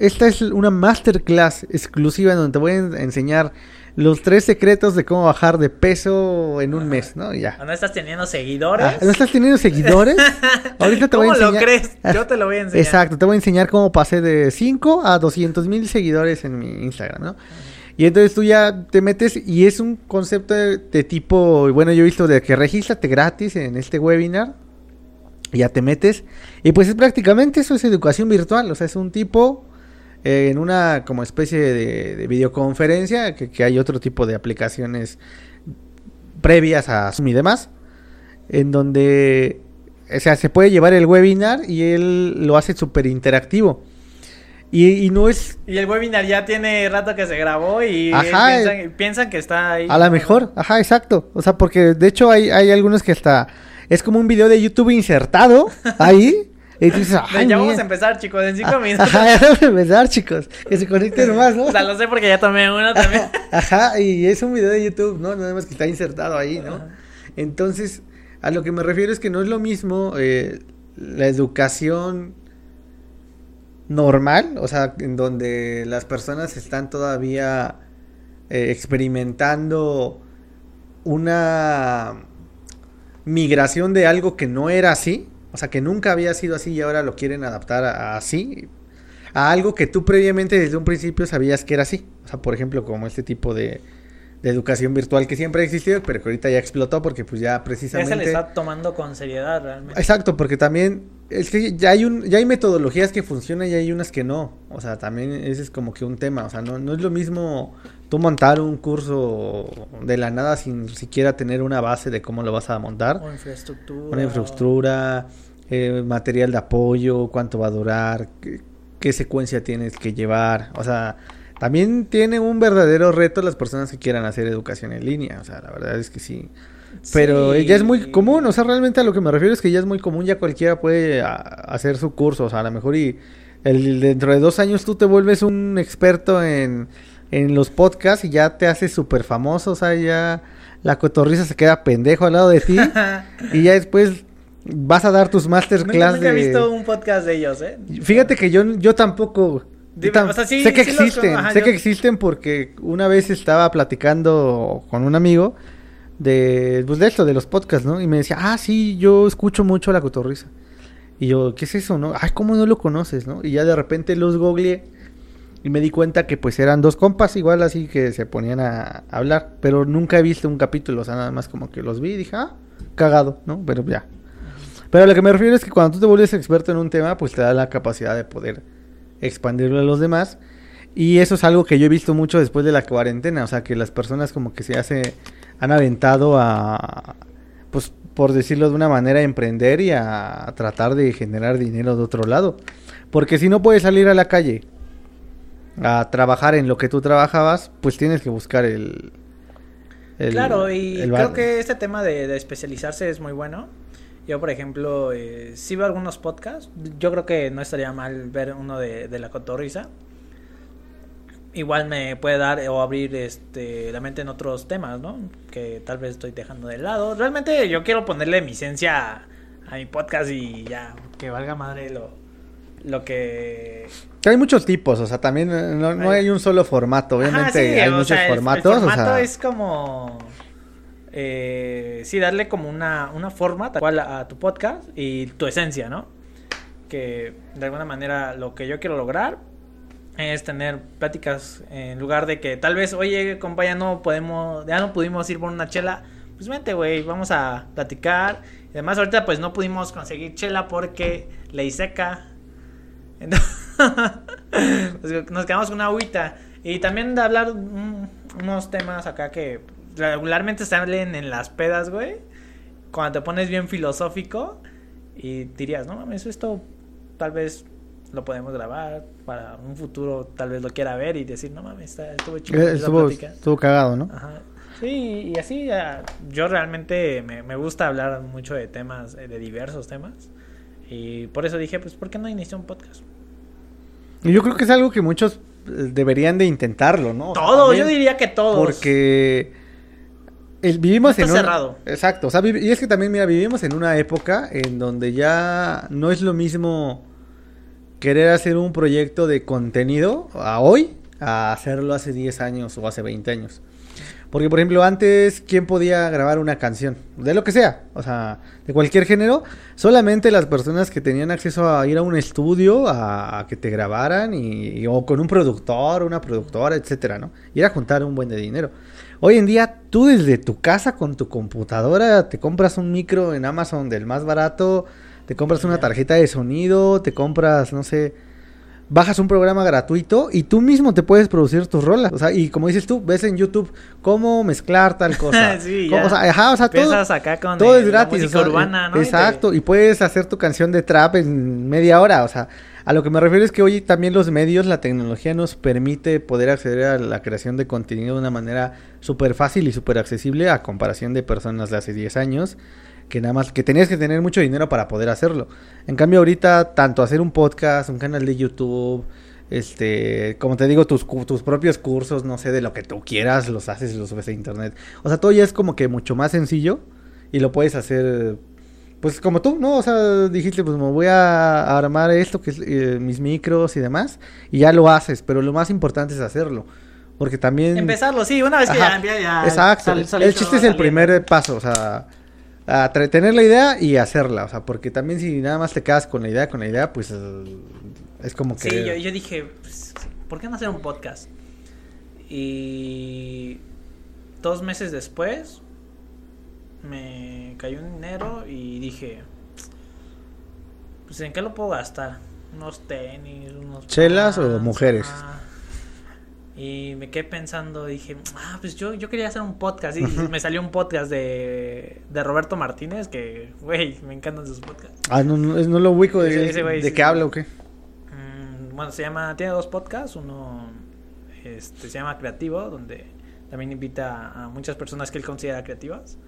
Speaker 2: esta es una masterclass exclusiva en donde te voy a enseñar los tres secretos de cómo bajar de peso en un mes, ¿no? Ya.
Speaker 1: ¿No estás teniendo seguidores?
Speaker 2: Ah, ¿No estás teniendo seguidores? (laughs) Ahorita te voy a
Speaker 1: ¿Cómo
Speaker 2: enseñar.
Speaker 1: lo crees? (laughs) Yo te lo voy a enseñar.
Speaker 2: Exacto, te voy a enseñar cómo pasé de 5 a 200 mil seguidores en mi Instagram, ¿no? Y entonces tú ya te metes y es un concepto de, de tipo, bueno, yo he visto de que regístrate gratis en este webinar, ya te metes y pues es prácticamente eso es educación virtual, o sea, es un tipo eh, en una como especie de, de videoconferencia, que, que hay otro tipo de aplicaciones previas a Zoom y demás, en donde o sea, se puede llevar el webinar y él lo hace súper interactivo. Y, y no es
Speaker 1: Y el webinar ya tiene rato que se grabó y
Speaker 2: Ajá,
Speaker 1: piensan, piensan que está ahí.
Speaker 2: a la mejor, ajá, exacto. O sea, porque de hecho hay, hay algunos que hasta es como un video de YouTube insertado (laughs) ahí. Y tú dices,
Speaker 1: De,
Speaker 2: "Ay,
Speaker 1: ya vamos
Speaker 2: mira".
Speaker 1: a empezar, chicos, en cinco (laughs) minutos.
Speaker 2: Ajá, ya vamos a empezar, chicos. Que se conecten (laughs) más, ¿no?
Speaker 1: O sea, lo sé porque ya tomé uno también.
Speaker 2: Ajá, y es un video de YouTube, ¿no? Nada más que está insertado ahí, ¿no?
Speaker 1: Ajá.
Speaker 2: Entonces, A lo que me refiero es que no es lo mismo eh, la educación normal, o sea, en donde las personas están todavía eh, experimentando una migración de algo que no era así, o sea, que nunca había sido así y ahora lo quieren adaptar a, así, a algo que tú previamente desde un principio sabías que era así. O sea, por ejemplo, como este tipo de, de educación virtual que siempre ha existido, pero que ahorita ya explotó porque pues ya precisamente...
Speaker 1: Ya se le está tomando con seriedad realmente.
Speaker 2: Exacto, porque también es que ya hay un ya hay metodologías que funcionan y hay unas que no. O sea, también ese es como que un tema. O sea, no, no es lo mismo tú montar un curso de la nada sin siquiera tener una base de cómo lo vas a montar.
Speaker 1: O infraestructura.
Speaker 2: Una infraestructura, eh, material de apoyo, cuánto va a durar, qué, qué secuencia tienes que llevar. O sea, también tiene un verdadero reto las personas que quieran hacer educación en línea. O sea, la verdad es que sí. Pero ya es muy común, o sea, realmente a lo que me refiero es que ya es muy común, ya cualquiera puede hacer su curso, o sea, a lo mejor y el, dentro de dos años tú te vuelves un experto en, en los podcasts y ya te haces súper famoso, o sea, ya la cotorriza se queda pendejo al lado de ti (laughs) y ya después vas a dar tus masterclass
Speaker 1: nunca, he visto un podcast de ellos, ¿eh?
Speaker 2: Fíjate que yo, yo tampoco sé que existen, sé que existen porque una vez estaba platicando con un amigo de, pues de esto, de los podcasts, ¿no? Y me decía, ah, sí, yo escucho mucho la cotorriza. Y yo, ¿qué es eso, no? Ay, ¿cómo no lo conoces, no? Y ya de repente los googleé y me di cuenta que pues eran dos compas igual así que se ponían a hablar, pero nunca he visto un capítulo, o sea, nada más como que los vi y dije, ah, cagado, ¿no? Pero ya. Pero lo que me refiero es que cuando tú te vuelves experto en un tema, pues te da la capacidad de poder expandirlo a los demás. Y eso es algo que yo he visto mucho después de la cuarentena, o sea, que las personas como que se hace, han aventado a, pues por decirlo de una manera, a emprender y a, tratar de generar dinero de otro lado. Porque si no puedes salir a la calle a trabajar en lo que tú trabajabas, pues tienes que buscar el...
Speaker 1: claro, y creo que este tema de especializarse es muy bueno yo, por ejemplo, eh, si veo algunos podcasts. Yo creo que no estaría mal ver uno de, de la cotorriza. Igual me puede dar o abrir este la mente en otros temas, ¿no? Que tal vez estoy dejando de lado. Realmente yo quiero ponerle mi esencia a, mi podcast y ya, que valga madre lo, lo que...
Speaker 2: Hay muchos tipos, o sea, también eh, no, hay un solo formato, obviamente hay muchos formatos.
Speaker 1: El formato es como eh, sí, darle como una, una forma tal cual a, tu podcast y tu esencia, ¿no? Que de alguna manera lo que yo quiero lograr es tener pláticas en lugar de que tal vez, oye, compa, ya no podemos, ya no pudimos ir por una chela, pues vente, güey, vamos a platicar. Y además ahorita pues no pudimos conseguir chela porque ley seca. Entonces, (laughs) nos quedamos con una agüita. Y también hablar unos temas acá que regularmente salen en las pedas, güey. Cuando te pones bien filosófico y dirías, no mames, esto tal vez lo podemos grabar para un futuro, tal vez lo quiera ver y decir, no mames, estuvo chido.
Speaker 2: Eh, estuvo, estuvo, cagado, ¿no?
Speaker 1: Ajá. Sí, y así yo realmente me, me, gusta hablar mucho de temas, de diversos temas. Y por eso dije, pues, ¿por qué no inició un podcast?
Speaker 2: Y yo creo que es algo que muchos eh, deberían de intentarlo, ¿no?
Speaker 1: Todos, yo diría que todos.
Speaker 2: Porque vivimos en
Speaker 1: cerrado.
Speaker 2: Exacto, o sea, y es que también, mira, vivimos en una época en donde ya no es lo mismo querer hacer un proyecto de contenido a hoy a hacerlo hace 10 años o hace 20 años. Porque, por ejemplo, antes, ¿quién podía grabar una canción? De lo que sea, o sea, de cualquier género. Solamente las personas que tenían acceso a ir a un estudio, a, que te grabaran, y, o con un productor, una productora, etcétera, ¿no? Y era juntar un buen de dinero. Hoy en día, tú desde tu casa con tu computadora te compras un micro en Amazon del más barato, te compras una tarjeta de sonido, te compras, no sé, bajas un programa gratuito y tú mismo te puedes producir tus rolas. O sea, y como dices tú, ves en YouTube cómo mezclar tal (laughs) cosa.
Speaker 1: sí,
Speaker 2: O sea, ajá, o sea, todo,
Speaker 1: acá con
Speaker 2: todo es gratis.
Speaker 1: música urbana, ¿no?
Speaker 2: Exacto, y puedes hacer tu canción de trap en media hora, o sea, a lo que me refiero es que hoy también los medios, la tecnología nos permite poder acceder a la creación de contenido de una manera súper fácil y súper accesible a comparación de personas de hace 10 años que nada más que tenías que tener mucho dinero para poder hacerlo. En cambio ahorita tanto hacer un podcast, un canal de YouTube, este, como te digo, tus, tus propios cursos, no sé, de lo que tú quieras, los haces y los subes a internet. O sea, todo ya es como que mucho más sencillo y lo puedes hacer pues como tú, ¿no? O sea, dijiste, pues me voy a armar esto, que es eh, mis micros y demás, y ya lo haces, pero lo más importante es hacerlo. Porque también...
Speaker 1: Empezarlo, sí, una vez que ya, ya,
Speaker 2: Exacto. el chiste es el primer paso, o sea, a tener la idea y hacerla, o sea, porque también si nada más te quedas con la idea, con la idea, pues es como que...
Speaker 1: Sí, yo, yo dije, pues, ¿por qué no hacer un podcast? Y dos meses después me cayó un dinero y dije, pues ¿en qué lo puedo gastar? Unos tenis, unos...
Speaker 2: ¿Chelas o mujeres?
Speaker 1: Y me quedé pensando, dije, ah, pues yo, yo quería hacer un podcast. Y (laughs) me salió un podcast de, de Roberto Martínez, que, güey, me encantan sus podcasts.
Speaker 2: Ah, no, no, no lo ubico de, de qué habla o qué.
Speaker 1: Mm, bueno, se llama, tiene dos podcasts, uno este, se llama Creativo, donde también invita a muchas personas que él considera creativas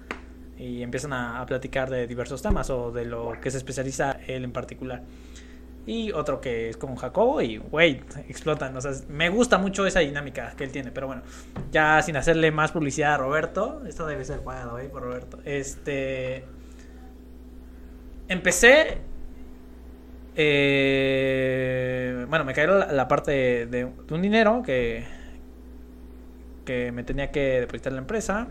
Speaker 1: y empiezan a, platicar de diversos temas o de lo que se especializa él en particular. Y otro que es como Jacobo y, güey, explotan. O sea, me gusta mucho esa dinámica que él tiene. Pero bueno, ya sin hacerle más publicidad a Roberto, esto debe ser pagado, ¿eh? Por Roberto. Este. Empecé. Eh, bueno, me cayó la, parte de, un dinero que. que me tenía que depositar la empresa.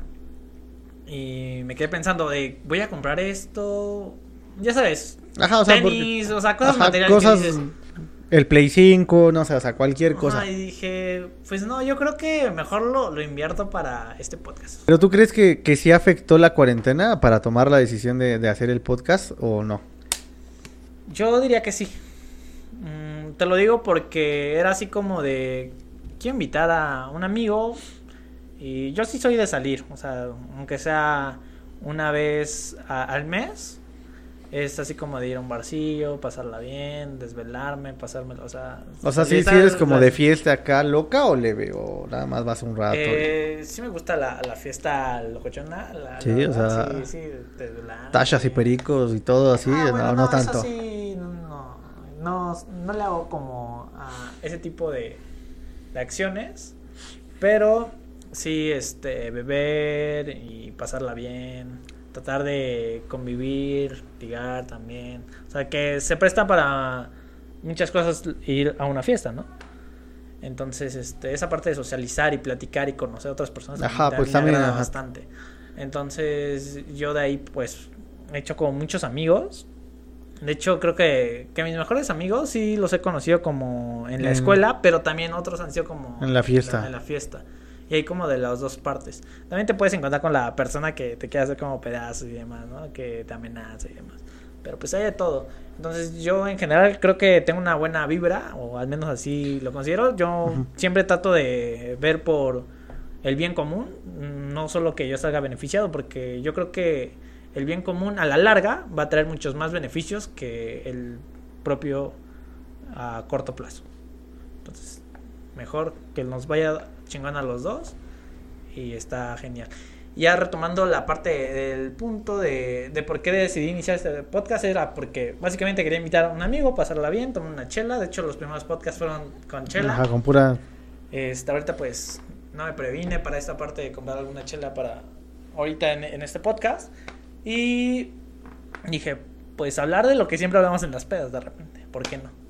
Speaker 1: Y me quedé pensando de, voy a comprar esto, ya sabes,
Speaker 2: ajá, o
Speaker 1: sea, tenis, o sea, cosas materiales
Speaker 2: cosas, El Play 5, no sé, o sea, cualquier cosa.
Speaker 1: y dije, pues no, yo creo que mejor lo, lo invierto para este podcast.
Speaker 2: ¿Pero tú crees que, que sí afectó la cuarentena para tomar la decisión de, de hacer el podcast o no?
Speaker 1: Yo diría que sí. Mm, te lo digo porque era así como de, quiero invitar a un amigo y yo sí soy de salir, o sea, aunque sea una vez al mes, es así como de ir a un barcillo, pasarla bien, desvelarme, pasarme, o sea...
Speaker 2: O sea, sí, sí eres como de fiesta acá loca o leve, o nada más vas un rato.
Speaker 1: Eh, Sí me gusta la, la fiesta locochona. La,
Speaker 2: sí, o sea... Sí, sí, Tachas y pericos y todo así, ah, no, no, tanto.
Speaker 1: sí, no, no, no le hago como a ese tipo de, de acciones, pero Sí, este, beber y pasarla bien, tratar de convivir, ligar también. O sea, que se presta para muchas cosas ir a una fiesta, ¿no? Entonces, este, esa parte de socializar y platicar y conocer a otras personas
Speaker 2: ajá, pues también
Speaker 1: bastante. Entonces, yo de ahí, pues, he hecho como muchos amigos. De hecho, creo que, que mis mejores amigos sí los he conocido como en la escuela, pero también otros han sido como
Speaker 2: en la fiesta.
Speaker 1: en la fiesta. Y hay como de las dos partes. También te puedes encontrar con la persona que te quiere hacer como pedazos y demás, ¿no? Que te amenaza y demás. Pero pues hay de todo. Entonces yo en general creo que tengo una buena vibra, o al menos así lo considero. Yo siempre trato de ver por el bien común, no solo que yo salga beneficiado, porque yo creo que el bien común a la larga va a traer muchos más beneficios que el propio a corto plazo. Entonces, mejor que nos vaya chingón a los dos y está genial. Ya retomando la parte del punto de, de por qué decidí iniciar este podcast era porque básicamente quería invitar a un amigo, pasarla bien, tomar una chela. De hecho, los primeros podcasts fueron con chela.
Speaker 2: Ajá, con pura.
Speaker 1: Este, ahorita pues no me previne para esta parte de comprar alguna chela para ahorita en, en este podcast. Y dije, pues hablar de lo que siempre hablamos en las pedas de repente, ¿por qué no?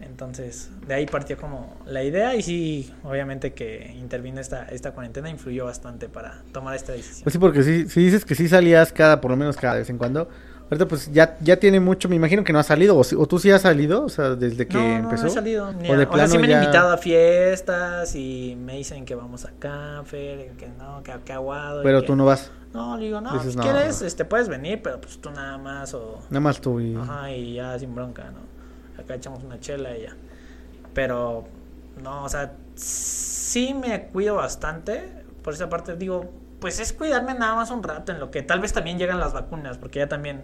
Speaker 1: Entonces, de ahí partió como la idea y sí, obviamente que intervino esta, esta cuarentena, influyó bastante para tomar esta decisión.
Speaker 2: Pues sí, porque si, si dices que sí salías cada, por lo menos cada vez en cuando, ahorita pues ya, ya tiene mucho, me imagino que no ha salido, o, tú sí has salido, o sea, desde que empezó.
Speaker 1: No, he salido. o de plano sí me han invitado a fiestas y me dicen que vamos acá, Fer, que no, que, aguado.
Speaker 2: Pero tú no vas.
Speaker 1: No, digo, no, si quieres, este, puedes venir, pero pues tú nada más o...
Speaker 2: Nada más tú y...
Speaker 1: Ajá, y ya sin bronca, ¿no? Acá echamos una chela y ya. Pero, no, o sea, sí me cuido bastante. Por esa parte digo, pues es cuidarme nada más un rato en lo que tal vez también llegan las vacunas, porque ya también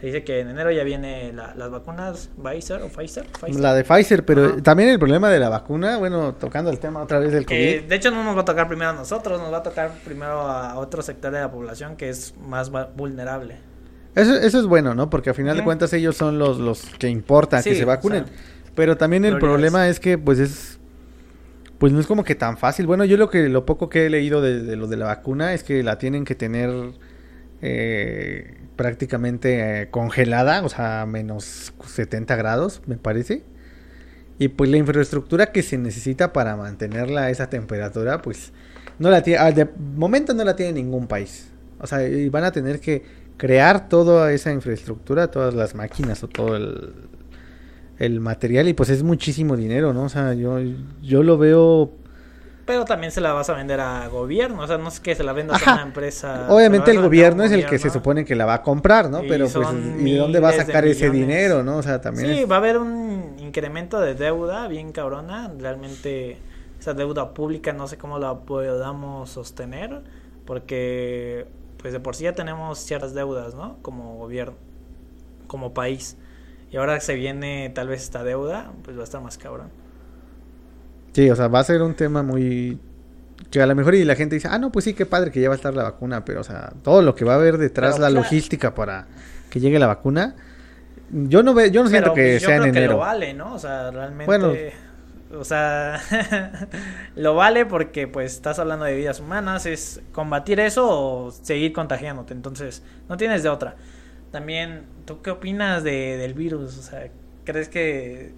Speaker 1: se dice que en enero ya viene las vacunas Pfizer o Pfizer,
Speaker 2: La de Pfizer, pero también el problema de la vacuna, bueno, tocando el tema otra vez del COVID.
Speaker 1: de hecho no nos va a tocar primero a nosotros, nos va a tocar primero a otro sector de la población que es más vulnerable.
Speaker 2: Eso, eso es bueno, ¿no? Porque a final de cuentas ellos son los, los que importan que se vacunen. Pero también el problema es que, pues es. Pues no es como que tan fácil. Bueno, yo lo que lo poco que he leído de, lo de la vacuna es que la tienen que tener eh, prácticamente eh, congelada, o sea, menos 70 grados, me parece. Y pues la infraestructura que se necesita para mantenerla a esa temperatura, pues no la tiene, al de momento no la tiene ningún país. O sea, y van a tener que crear toda esa infraestructura, todas las máquinas o todo el, el material y pues es muchísimo dinero, ¿no? O sea, yo, yo lo veo
Speaker 1: pero también se la vas a vender a gobierno, o sea, no es que se la vendas a una empresa.
Speaker 2: Obviamente el gobierno es el que se supone que la va a comprar, ¿no? Pero pues, ¿y de dónde va a sacar ese dinero, no? O sea, también
Speaker 1: Sí, va a haber un incremento de deuda bien cabrona, realmente esa deuda pública no sé cómo la podamos sostener, porque pues de por sí ya tenemos ciertas deudas, ¿no? Como gobierno, como país. Y ahora se viene tal vez esta deuda, pues va a estar más cabrón.
Speaker 2: Sí, o sea, va a ser un tema muy... Que a lo mejor y la gente dice, ah, no, pues sí, qué padre que ya va a estar la vacuna, pero, o sea, todo lo que va a haber detrás, la logística para que llegue la vacuna, yo no veo, yo no siento que pues, sea en enero. Que lo
Speaker 1: vale, ¿no? O sea, realmente... Bueno, o sea, (laughs) lo vale porque pues estás hablando de vidas humanas, es combatir eso o seguir contagiándote, entonces no tienes de otra. También, ¿tú qué opinas de, del virus? O sea, ¿crees que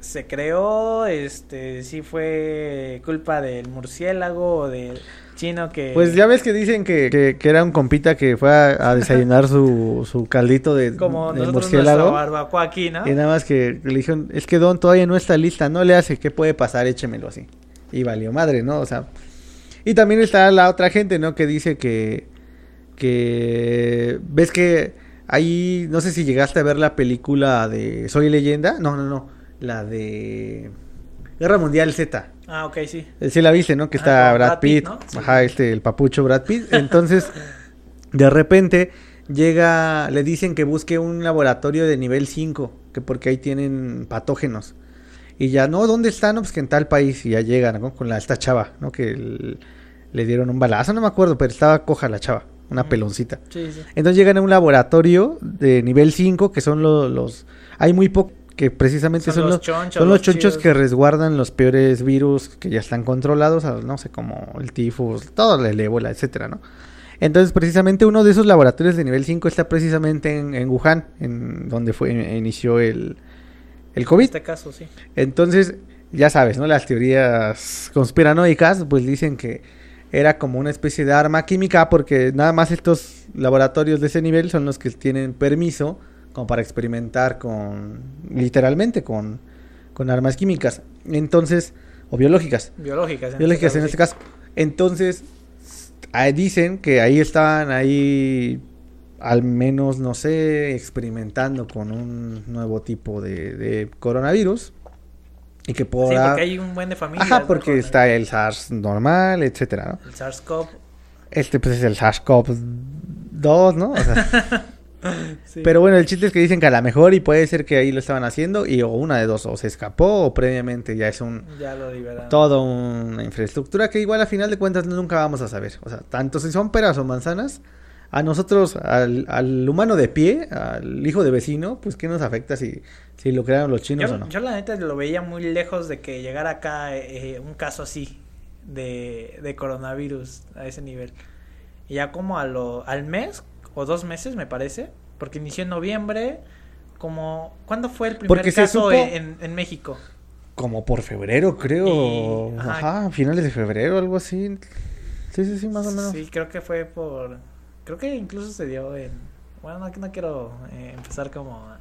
Speaker 1: se creó, este, sí fue culpa del murciélago o del chino que...
Speaker 2: Pues ya ves que dicen que, que, era un compita que fue a, desayunar su, su caldito de,
Speaker 1: Como murciélago. barbacoa aquí, ¿no?
Speaker 2: Y nada más que le dijeron, es que Don todavía no está lista, no le hace, ¿qué puede pasar? Échemelo así. Y valió madre, ¿no? O sea... Y también está la otra gente, ¿no? Que dice que... Que... ¿Ves que ahí... No sé si llegaste a ver la película de Soy leyenda. No, no, no la de Guerra Mundial Z.
Speaker 1: Ah, ok, sí.
Speaker 2: Sí la viste, ¿no? Que está Brad, Pitt, ajá, este, el papucho Brad Pitt. Entonces, (laughs) de repente llega, le dicen que busque un laboratorio de nivel 5, que porque ahí tienen patógenos. Y ya, no, ¿dónde están? pues que en tal país. Y ya llegan, ¿no? Con la, esta chava, ¿no? Que le dieron un balazo, no me acuerdo, pero estaba coja la chava, una peloncita. Sí, sí. Entonces llegan a un laboratorio de nivel 5, que son los, los hay muy pocos que precisamente son, los, chonchos, son los, chonchos que resguardan los peores virus que ya están controlados, no sé, como el tifus, todo el ébola, etcétera, ¿no? Entonces, precisamente uno de esos laboratorios de nivel 5 está precisamente en, Wuhan, en donde fue inició el, el COVID. En
Speaker 1: este caso, sí.
Speaker 2: Entonces, ya sabes, ¿no? Las teorías conspiranoicas, pues dicen que era como una especie de arma química, porque nada más estos laboratorios de ese nivel son los que tienen permiso como para experimentar con, literalmente, con, con armas químicas. Entonces, o biológicas.
Speaker 1: Biológicas. En
Speaker 2: biológicas este en este caso. Entonces, dicen que ahí estaban ahí al menos, no sé, experimentando con un nuevo tipo de, coronavirus. Y que podrá...
Speaker 1: Sí, porque hay un buen de familias.
Speaker 2: Ajá, porque está el SARS normal, etcétera,
Speaker 1: El SARS-CoV.
Speaker 2: Este pues es el SARS-CoV-2, ¿no? O sea, (laughs) Pero bueno, el chiste es que dicen que a lo mejor y puede ser que ahí lo estaban haciendo y o una de dos, o se escapó o previamente ya es un...
Speaker 1: Ya lo
Speaker 2: Todo una infraestructura que igual a final de cuentas nunca vamos a saber. O sea, tanto si son peras o manzanas, a nosotros, al, humano de pie, al hijo de vecino, pues ¿qué nos afecta si, si lo crearon los chinos
Speaker 1: o
Speaker 2: no?
Speaker 1: Yo la neta lo veía muy lejos de que llegara acá eh, un caso así de, de coronavirus a ese nivel. Y ya como a lo, al mes o dos meses, me parece, porque inició en noviembre. Como, ¿cuándo fue el primer caso en, en, México?
Speaker 2: Como por febrero, creo. ajá. finales de febrero, algo así. Sí, sí, sí, más o menos.
Speaker 1: Sí, creo que fue por. Creo que incluso se dio en. Bueno, no, no quiero eh, empezar como a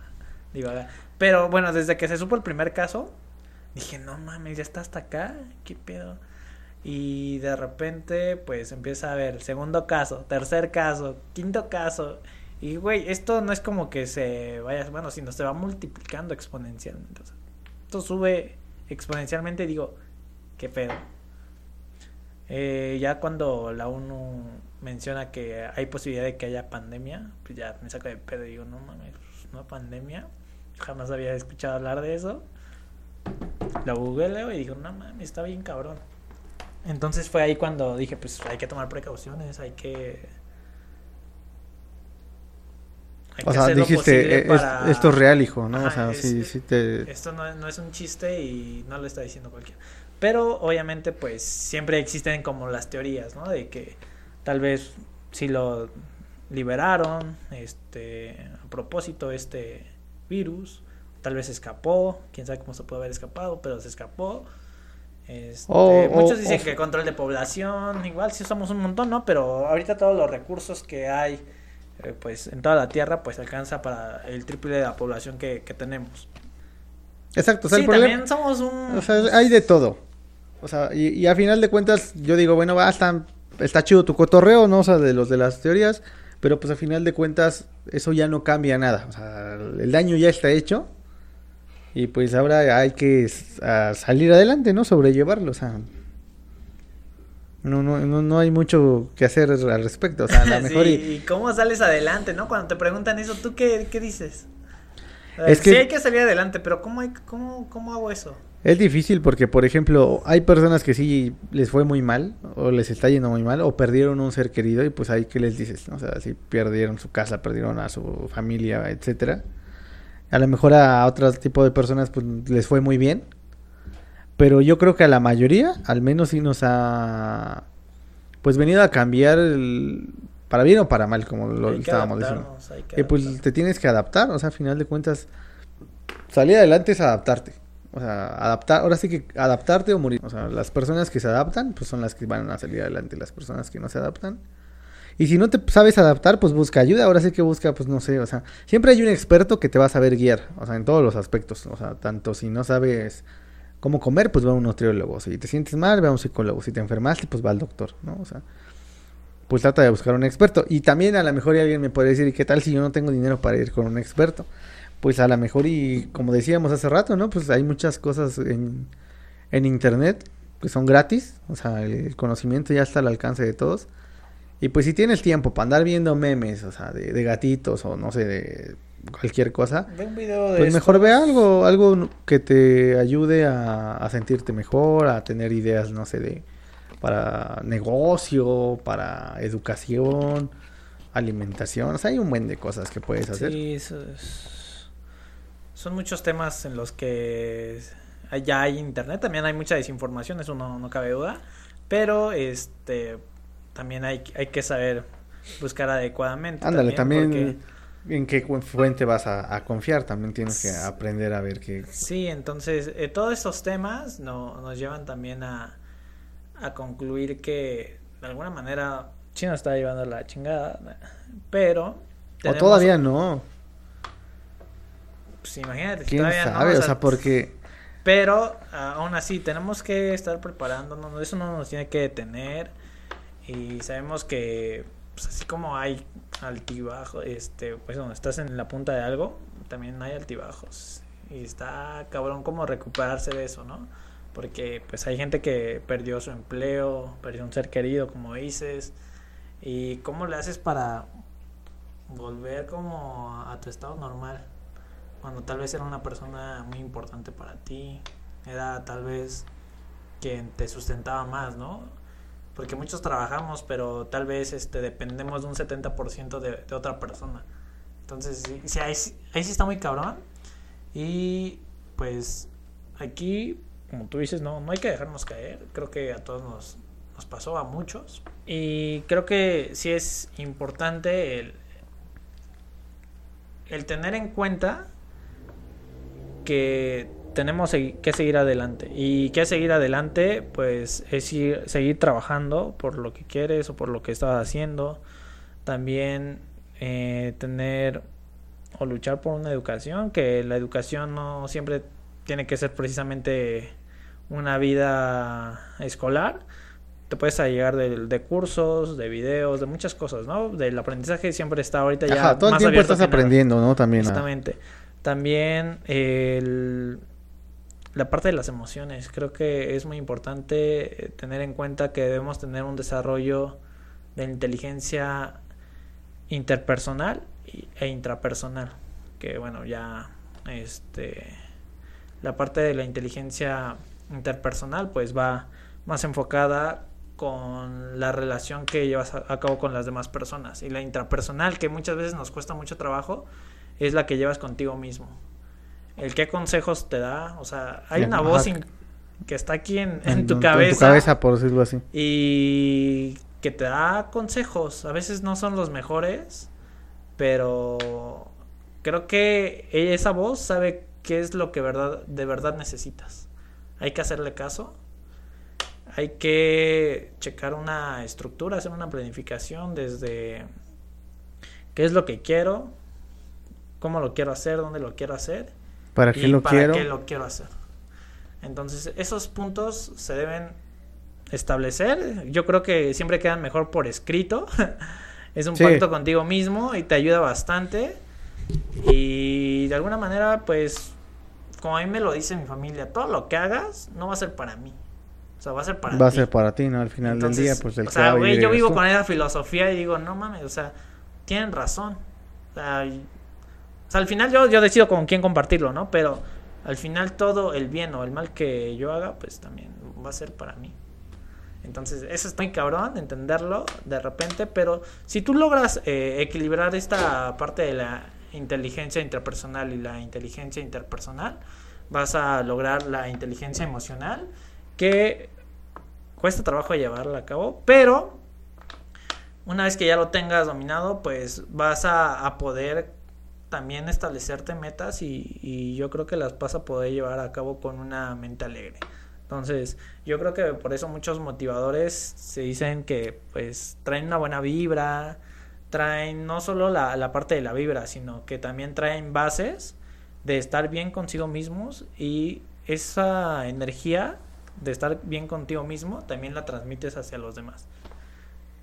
Speaker 1: divagar. Pero bueno, desde que se supo el primer caso, dije, no mames, ya está hasta acá. ¿Qué pedo? Y de repente, pues empieza a ver segundo caso, tercer caso, quinto caso. Y güey, esto no es como que se vaya, bueno, sino se va multiplicando exponencialmente. esto sube exponencialmente y digo, qué pedo. Eh, ya cuando la ONU menciona que hay posibilidad de que haya pandemia, pues ya me saco de pedo y digo, no mames, no pandemia. Jamás había escuchado hablar de eso. Lo googleo y digo, no mames, está bien cabrón. Entonces fue ahí cuando dije, pues hay que tomar precauciones, hay que...
Speaker 2: o sea, dijiste, eh, esto es real, hijo, ¿no? o sea, sí, sí te...
Speaker 1: Esto no, no, es un chiste y no lo está diciendo cualquiera. Pero obviamente, pues siempre existen como las teorías, ¿no? De que tal vez si lo liberaron este a propósito este virus tal vez escapó quién sabe cómo se puede haber escapado pero se escapó este, muchos dicen que control de población igual si somos un montón no pero ahorita todos los recursos que hay eh, pues en toda la tierra pues alcanza para el triple de la población que, tenemos.
Speaker 2: Exacto
Speaker 1: o sea, sí, también somos un
Speaker 2: o sea, hay de todo. O sea y, y a final de cuentas yo digo bueno va está está chido tu cotorreo no o sea de los de las teorías pero pues a final de cuentas eso ya no cambia nada. O sea, el daño ya está hecho. Y pues ahora hay que salir adelante, ¿no? Sobrellevarlo. O sea, no, no, no, hay mucho que hacer al respecto. O sea, a (laughs)
Speaker 1: mejor y... cómo sales adelante, no? Cuando te preguntan eso, ¿tú qué, qué dices? Es que... Sí hay que salir adelante, pero ¿cómo, hay, cómo, cómo hago eso?
Speaker 2: Es difícil porque, por ejemplo, hay personas que sí les fue muy mal, o les está yendo muy mal, o perdieron un ser querido, y pues ahí, ¿qué les dices? O sea, si perdieron su casa, perdieron a su familia, etcétera. A lo mejor a otro tipo de personas pues les fue muy bien, pero yo creo que a la mayoría, al menos sí nos ha pues venido a cambiar para bien o para mal, como lo estábamos diciendo. Que pues te tienes que adaptar, o sea, a final de cuentas, salir adelante es adaptarte. O sea, adaptar, ahora sí que adaptarte o morir. O sea, las personas que se adaptan, pues son las que van a salir adelante. Las personas que no se adaptan. Y si no te sabes adaptar, pues busca ayuda. Ahora sí que busca, pues no sé, o sea, siempre hay un experto que te va a saber guiar, o sea, en todos los aspectos. O sea, tanto si no sabes cómo comer, pues va a un nutriólogo. Si te sientes mal, va a un psicólogo. Si te enfermaste, pues va al doctor, ¿no? O sea, pues trata de buscar un experto. Y también a lo mejor alguien me puede decir, ¿y qué tal si yo no tengo dinero para ir con un experto? pues a lo mejor y como decíamos hace rato, ¿no? Pues hay muchas cosas en, en internet que son gratis, o sea, el conocimiento ya está al alcance de todos. Y pues si tienes tiempo para andar viendo memes, o sea, de, gatitos o no sé, de cualquier cosa, pues mejor ve algo, algo que te ayude a, a, sentirte mejor, a tener ideas, no sé, de para negocio, para educación, alimentación, o sea, hay un buen de cosas que puedes hacer.
Speaker 1: Sí, eso es son muchos temas en los que ya hay internet, también hay mucha desinformación, eso no, no cabe duda, pero este también hay, hay que saber buscar adecuadamente.
Speaker 2: Ándale, también, en qué fuente vas a, confiar, también tienes que aprender a ver qué...
Speaker 1: Sí, entonces eh, todos estos temas no, nos llevan también a, a concluir que de alguna manera China está llevando la chingada, pero...
Speaker 2: O todavía no.
Speaker 1: Pues imagínate.
Speaker 2: ¿Quién sabe? o, sea, porque...
Speaker 1: Pero aún así tenemos que estar preparándonos, eso no nos tiene que detener y sabemos que pues así como hay altibajos, este, pues cuando estás en la punta de algo, también hay altibajos y está cabrón como recuperarse de eso, ¿no? Porque pues hay gente que perdió su empleo, perdió un ser querido, como dices, y cómo le haces para volver como a tu estado normal cuando tal vez era una persona muy importante para ti, era tal vez quien te sustentaba más, ¿no? Porque muchos trabajamos, pero tal vez este, dependemos de un 70% de, de otra persona. Entonces, ahí, ahí sí está muy cabrón. Y pues aquí, como tú dices, no, no hay que dejarnos caer. Creo que a todos nos, nos pasó, a muchos. Y creo que sí es importante el, el tener en cuenta que tenemos que seguir adelante. Y que seguir adelante, pues es seguir trabajando por lo que quieres o por lo que estás haciendo. También eh, tener o luchar por una educación, que la educación no siempre tiene que ser precisamente una vida escolar. Te puedes llegar de, cursos, de videos, de muchas cosas, ¿no? Del aprendizaje siempre está ahorita ya.
Speaker 2: todo el tiempo estás aprendiendo, ¿no? También.
Speaker 1: Exactamente. También el, la parte de las emociones. Creo que es muy importante eh, tener en cuenta que debemos tener un desarrollo de inteligencia interpersonal e intrapersonal. Que bueno, ya este la parte de la inteligencia interpersonal pues va más enfocada con la relación que llevas a cabo con las demás personas y la intrapersonal que muchas veces nos cuesta mucho trabajo es la que llevas contigo mismo. El qué consejos te da, o sea, hay una voz que está aquí en, tu cabeza. En tu
Speaker 2: cabeza, por decirlo así.
Speaker 1: Y que te da consejos. A veces no son los mejores, pero creo que esa voz sabe qué es lo que verdad, de verdad necesitas. Hay que hacerle caso. Hay que checar una estructura, hacer una planificación desde qué es lo que quiero, cómo lo quiero hacer, dónde lo quiero hacer.
Speaker 2: ¿Para qué lo quiero?
Speaker 1: qué lo quiero hacer. Entonces, esos puntos se deben establecer. Yo creo que siempre quedan mejor por escrito. (laughs) es un pacto contigo mismo y te ayuda bastante. Y de alguna manera, pues, como a mí me lo dice mi familia, todo lo que hagas no va a ser para mí. O sea, va a ser para
Speaker 2: ti. Va a ser para ti, ¿no? Al final del día, pues el
Speaker 1: O sea, güey, yo vivo con esa filosofía y digo, no mames, o sea, tienen razón. O sea, al final yo, yo decido con quién compartirlo, ¿no? Pero al final todo el bien o el mal que yo haga, pues también va a ser para mí. Entonces, eso es muy cabrón, entenderlo de repente, pero si tú logras eh, equilibrar esta parte de la inteligencia interpersonal y la inteligencia interpersonal, vas a lograr la inteligencia emocional, que cuesta trabajo llevarla a cabo, pero una vez que ya lo tengas dominado, pues vas a, poder también establecerte metas y, yo creo que las vas a poder llevar a cabo con una mente alegre. Entonces, yo creo que por eso muchos motivadores se dicen que pues traen una buena vibra, traen no solo la, la parte de la vibra, sino que también traen bases de estar bien consigo mismos y esa energía de estar bien contigo mismo también la transmites hacia los demás.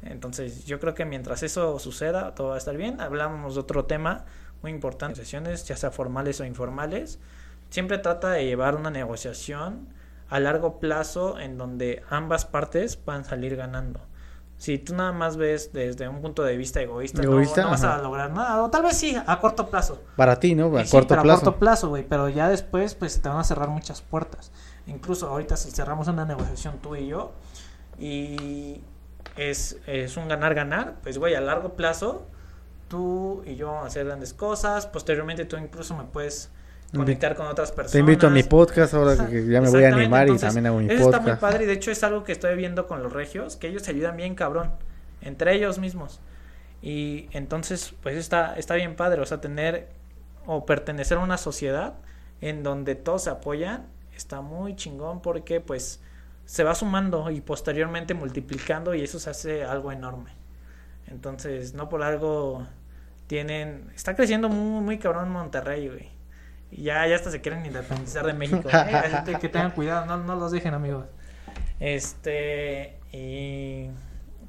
Speaker 1: Entonces, yo creo que mientras eso suceda, todo va a estar bien. Hablamos de otro tema muy importante, sesiones, ya sea formales o informales. Siempre trata de llevar una negociación a largo plazo en donde ambas partes puedan salir ganando. Si tú nada más ves desde un punto de vista egoísta, no, vas a lograr nada. O tal vez sí, a corto plazo.
Speaker 2: Para ti, ¿no? A corto plazo. A
Speaker 1: corto plazo, güey. Pero ya después, pues te van a cerrar muchas puertas. Incluso ahorita si cerramos una negociación tú y yo y es, es un ganar-ganar, pues güey, a largo plazo tú y yo vamos a hacer grandes cosas. Posteriormente tú incluso me puedes conectar con otras personas.
Speaker 2: Te invito a mi podcast ahora que ya me voy a animar y también hago mi
Speaker 1: eso
Speaker 2: podcast.
Speaker 1: está muy padre y de hecho es algo que estoy viendo con los regios, que ellos se ayudan bien cabrón, entre ellos mismos. Y entonces, pues está, está bien padre, o sea, tener o pertenecer a una sociedad en donde todos se apoyan, está muy chingón porque pues se va sumando y posteriormente multiplicando y eso se hace algo enorme. Entonces, no por algo tienen, está creciendo muy, muy cabrón Monterrey, güey. Y ya, ya hasta se quieren independizar de México. (laughs) ¿eh? que tengan cuidado, no, no los dejen, amigos. Este, y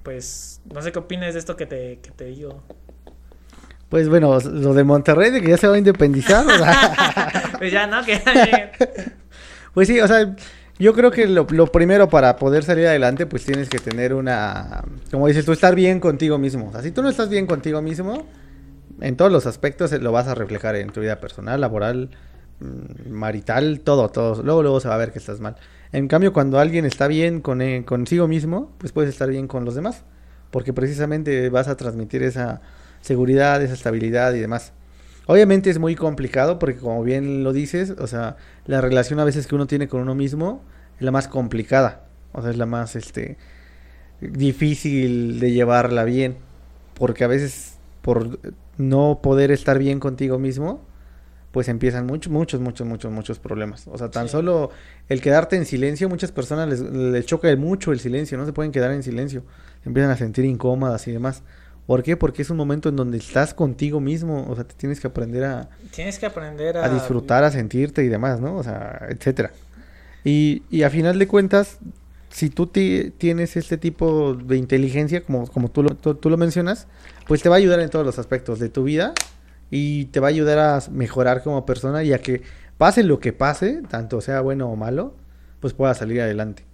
Speaker 1: pues, no sé qué opinas de esto que te, que te digo.
Speaker 2: Pues bueno, lo de Monterrey, de que ya se va a independizar. (laughs)
Speaker 1: pues ya, ¿no? Que... (laughs)
Speaker 2: pues sí, o sea, yo creo que lo, lo, primero para poder salir adelante, pues tienes que tener una, como dices tú, estar bien contigo mismo. O sea, si tú no estás bien contigo mismo, en todos los aspectos lo vas a reflejar en tu vida personal, laboral, mm, marital, todo, todo. Luego, luego se va a ver que estás mal. En cambio, cuando alguien está bien con, eh, consigo mismo, pues puedes estar bien con los demás. Porque precisamente vas a transmitir esa seguridad, esa estabilidad y demás. Obviamente es muy complicado porque como bien lo dices, o sea, la relación a veces que uno tiene con uno mismo es la más complicada. O sea, es la más este difícil de llevarla bien. Porque a veces por no poder estar bien contigo mismo, pues empiezan muchos, muchos, muchos, muchos, muchos problemas. O sea, tan solo el quedarte en silencio, muchas personas les, choca mucho el silencio, no se pueden quedar en silencio, empiezan a sentir incómodas y demás. ¿Por qué? Porque es un momento en donde estás contigo mismo, o sea, te tienes que aprender a...
Speaker 1: Tienes que aprender a...
Speaker 2: A disfrutar, a sentirte y demás, ¿no? O sea, etcétera. Y, y a final de cuentas, si tú tienes este tipo de inteligencia, como, como tú, lo, tú, lo mencionas, pues te va a ayudar en todos los aspectos de tu vida y te va a ayudar a mejorar como persona y a que pase lo que pase, tanto sea bueno o malo, pues pueda salir adelante.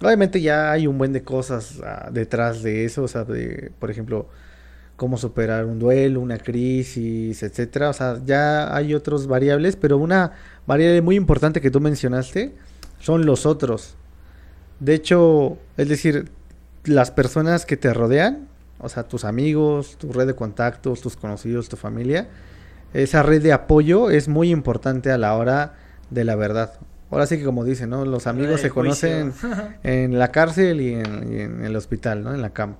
Speaker 2: Obviamente ya hay un buen de cosas ah, detrás de eso, o sea, de, por ejemplo, cómo superar un duelo, una crisis, etcétera. O sea, ya hay otras variables, pero una variable muy importante que tú mencionaste son los otros. De hecho, es decir, las personas que te rodean, o sea, tus amigos, tu red de contactos, tus conocidos, tu familia, esa red de apoyo es muy importante a la hora de la verdad. Ahora sí que como dicen, ¿no? Los amigos se conocen (laughs) en la cárcel y en, y en, el hospital, ¿no? En la cama.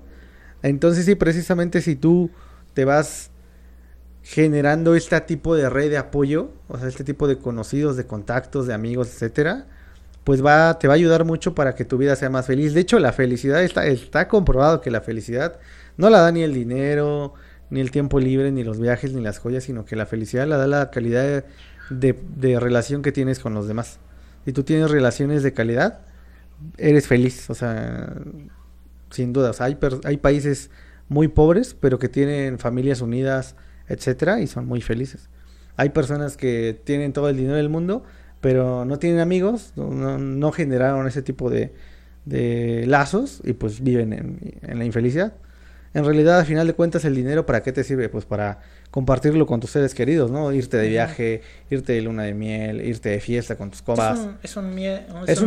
Speaker 2: Entonces sí, precisamente si tú te vas generando este tipo de red de apoyo, o sea, este tipo de conocidos, de contactos, de amigos, etcétera, pues va, te va a ayudar mucho para que tu vida sea más feliz. De hecho, la felicidad está, está comprobado que la felicidad no la da ni el dinero, ni el tiempo libre, ni los viajes, ni las joyas, sino que la felicidad la da la calidad de, de, relación que tienes con los demás. Si tú tienes relaciones de calidad, eres feliz, o sea, sin dudas. Hay, hay países muy pobres, pero que tienen familias unidas, etcétera, y son muy felices. Hay personas que tienen todo el dinero del mundo, pero no tienen amigos, no, generaron ese tipo de, lazos y pues viven en, la infelicidad. En realidad, al final de cuentas, el dinero, ¿para qué te sirve? Pues para compartirlo con tus seres queridos, ¿no? Irte de viaje, irte de luna de miel, irte de fiesta con tus copas.
Speaker 1: Es un,
Speaker 2: es un,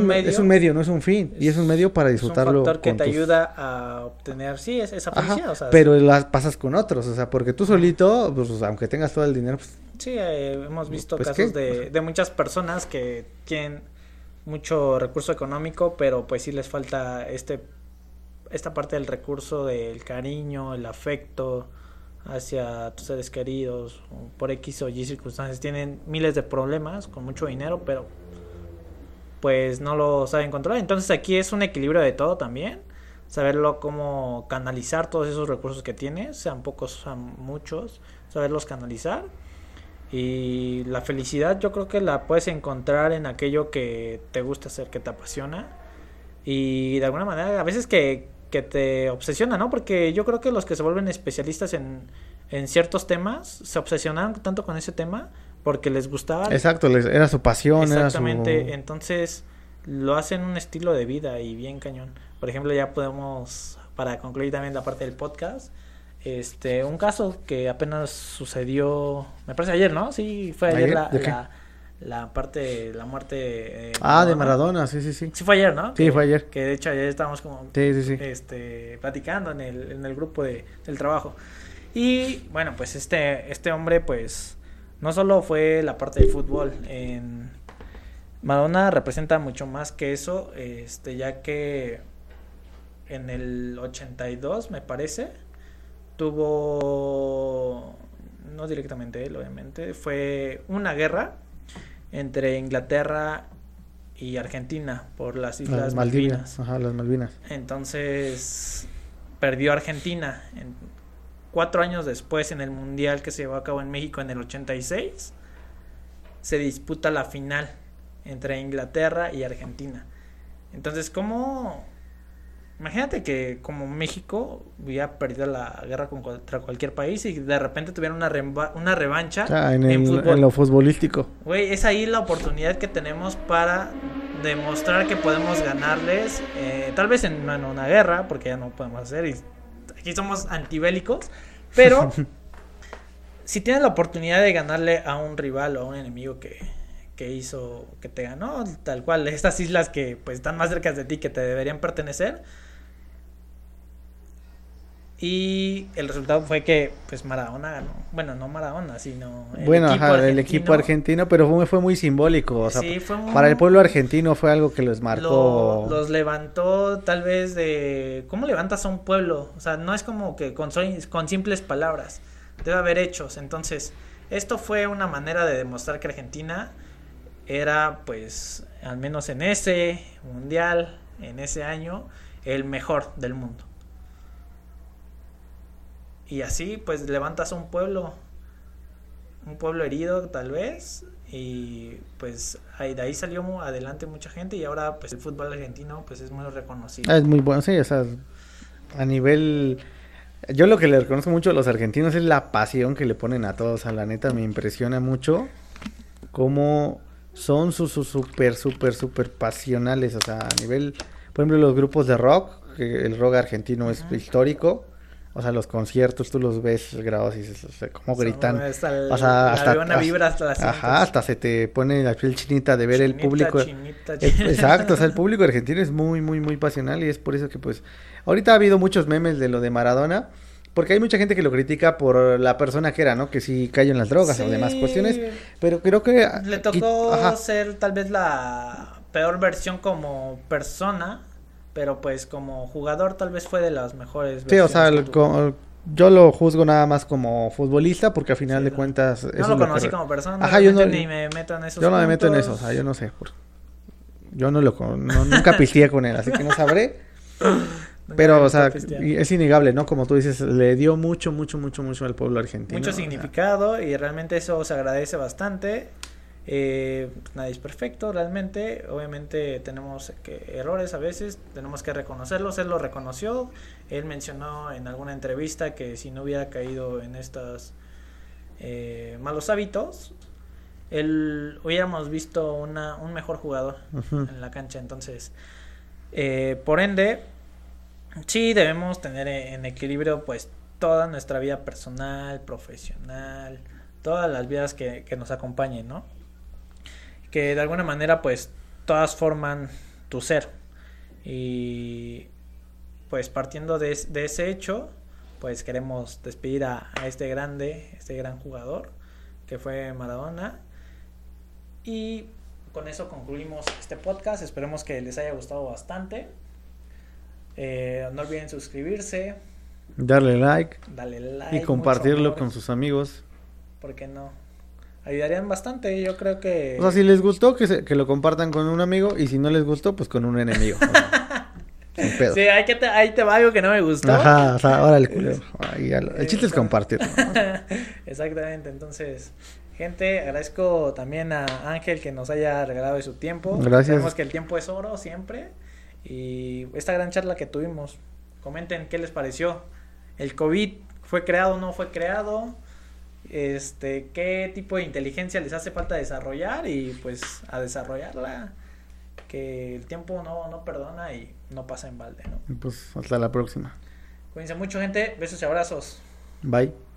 Speaker 2: medio. Es un medio, no es un fin. y es un medio para disfrutarlo.
Speaker 1: Es un factor que te ayuda a obtener, sí, esa felicidad.
Speaker 2: pero las pasas con otros, o sea, porque tú solito, pues aunque tengas todo el dinero, pues
Speaker 1: Sí, eh, hemos visto pues, casos de, de, muchas personas que tienen mucho recurso económico, pero pues sí les falta este esta parte del recurso del cariño, el afecto hacia tus seres queridos, por X o Y circunstancias. Tienen miles de problemas con mucho dinero, pero pues no lo saben controlar. Entonces aquí es un equilibrio de todo también. Saberlo cómo canalizar todos esos recursos que tienes, sean pocos, sean muchos, saberlos canalizar y la felicidad yo creo que la puedes encontrar en aquello que te gusta hacer, que te apasiona. Y de alguna manera, a veces que, que te obsesiona, ¿no? Porque yo creo que los que se vuelven especialistas en, en ciertos temas se obsesionan tanto con ese tema porque les gustaba.
Speaker 2: Exacto, era su pasión.
Speaker 1: Exactamente, entonces lo hacen un estilo de vida y bien cañón. Por ejemplo, ya podemos, para concluir también la parte del podcast, este, un caso que apenas sucedió, me parece ayer, ¿no? Sí, fue ayer, la, la, parte de la muerte.
Speaker 2: Eh, ah, de Maradona, sí, sí, sí.
Speaker 1: Sí, fue ayer, ¿no?
Speaker 2: Sí, fue ayer.
Speaker 1: Que de hecho ayer estábamos como.
Speaker 2: Sí, sí, sí.
Speaker 1: Este, platicando en el, en el grupo de, del trabajo. Y bueno, pues este, este hombre, pues, no solo fue la parte del fútbol. En Maradona representa mucho más que eso, este, ya que en el 82, me parece tuvo, no directamente él, obviamente, fue una guerra entre Inglaterra y Argentina por las Islas Malvinas.
Speaker 2: Ajá, las Malvinas.
Speaker 1: Entonces perdió Argentina. En, cuatro años después, en el Mundial que se llevó a cabo en México en el 86, se disputa la final entre Inglaterra y Argentina. Entonces, ¿cómo Imagínate que como México hubiera perdido la guerra contra cualquier país y de repente tuviera una, una revancha
Speaker 2: en, lo futbolístico.
Speaker 1: Güey, es ahí la oportunidad que tenemos para demostrar que podemos ganarles, eh, tal vez en una guerra, porque ya no podemos hacer, y aquí somos antibélicos, pero (laughs) si tienes la oportunidad de ganarle a un rival o a un enemigo que, que hizo que te ganó, tal cual, estas islas que pues están más cerca de ti que te deberían pertenecer, y el resultado fue que, pues, Maradona ganó. Bueno, no Maradona, sino.
Speaker 2: El bueno, equipo ajá, argentino. el equipo argentino, pero fue, fue muy simbólico. O sea, para el pueblo argentino fue algo que los marcó.
Speaker 1: los levantó, tal vez, de. ¿Cómo levantas a un pueblo? O sea, no es como que con, con simples palabras. Debe haber hechos. Entonces, esto fue una manera de demostrar que Argentina era, pues, al menos en ese mundial, en ese año, el mejor del mundo. Y así pues levantas a un pueblo, un pueblo herido tal vez, y pues ahí, de ahí salió adelante mucha gente y ahora pues el fútbol argentino pues es muy reconocido.
Speaker 2: Es muy bueno, sí, o sea, a nivel... Yo lo que le reconozco mucho a los argentinos es la pasión que le ponen a todos, a la neta me impresiona mucho cómo son sus súper, súper, súper pasionales, o sea, a nivel, por ejemplo, los grupos de rock, que el rock argentino es histórico, o sea, los conciertos tú los ves grabados y dices, cómo gritan. o
Speaker 1: sea, hasta, una vibra hasta
Speaker 2: Ajá, hasta se te pone la piel chinita de ver el público. Exacto, o sea, el (laughs) público argentino es muy, muy, muy pasional y es por eso que pues ahorita ha habido muchos memes de lo de Maradona porque hay mucha gente que lo critica por la persona que era, ¿no? Que sí cayó en las drogas o demás cuestiones. Pero creo que.
Speaker 1: Le tocó ser tal vez la peor versión como persona. Pero pues como jugador tal vez fue de las mejores.
Speaker 2: Sí, o sea, yo lo juzgo nada más como futbolista porque al final de cuentas...
Speaker 1: No lo conocí como persona. Ajá,
Speaker 2: yo no,
Speaker 1: ni me meto en esos
Speaker 2: Yo no me meto en eso, o sea, yo no sé. Yo no lo no, nunca pisteé con él, así que no sabré. (laughs) Pero, o sea, es innegable, ¿no? Como tú dices, le dio mucho, mucho, mucho, mucho al pueblo argentino.
Speaker 1: Mucho significado y realmente eso se agradece bastante. Eh, nadie es perfecto realmente, obviamente tenemos que, errores a veces, tenemos que reconocerlos, él lo reconoció, él mencionó en alguna entrevista que si no hubiera caído en estos eh, malos hábitos, él hubiéramos visto una, un mejor jugador en la cancha, entonces, eh, por ende, sí debemos tener en equilibrio pues toda nuestra vida personal, profesional, todas las vidas que, que nos acompañen, ¿no? Que de alguna manera pues todas forman tu ser. Y pues partiendo de, ese hecho, pues queremos despedir a, este grande, este gran jugador que fue Maradona. Y con eso concluimos este podcast. Esperemos que les haya gustado bastante. Eh, no olviden suscribirse.
Speaker 2: Darle like.
Speaker 1: Darle like.
Speaker 2: Y compartirlo con sus amigos.
Speaker 1: ¿Por qué no? Ayudarían bastante. Yo creo que.
Speaker 2: O sea, si les gustó, que, que lo compartan con un amigo. Y si no les gustó, pues con un enemigo. (laughs)
Speaker 1: Sí, hay que te, ahí te va algo que no me gustó.
Speaker 2: Ajá, o sea, ahora el culero. (laughs) el chiste es compartir. (laughs)
Speaker 1: Exactamente, entonces. Gente, agradezco también a Ángel que nos haya regalado de su tiempo.
Speaker 2: Gracias.
Speaker 1: Sabemos que el tiempo es oro siempre. Y esta gran charla que tuvimos, comenten qué les pareció. ¿El COVID fue creado o no fue creado? Este, qué tipo de inteligencia les hace falta desarrollar y pues a desarrollarla, que el tiempo no, no perdona y no pasa en balde, ¿no?
Speaker 2: Pues hasta la próxima.
Speaker 1: Cuídense mucho gente, besos y abrazos.
Speaker 2: Bye.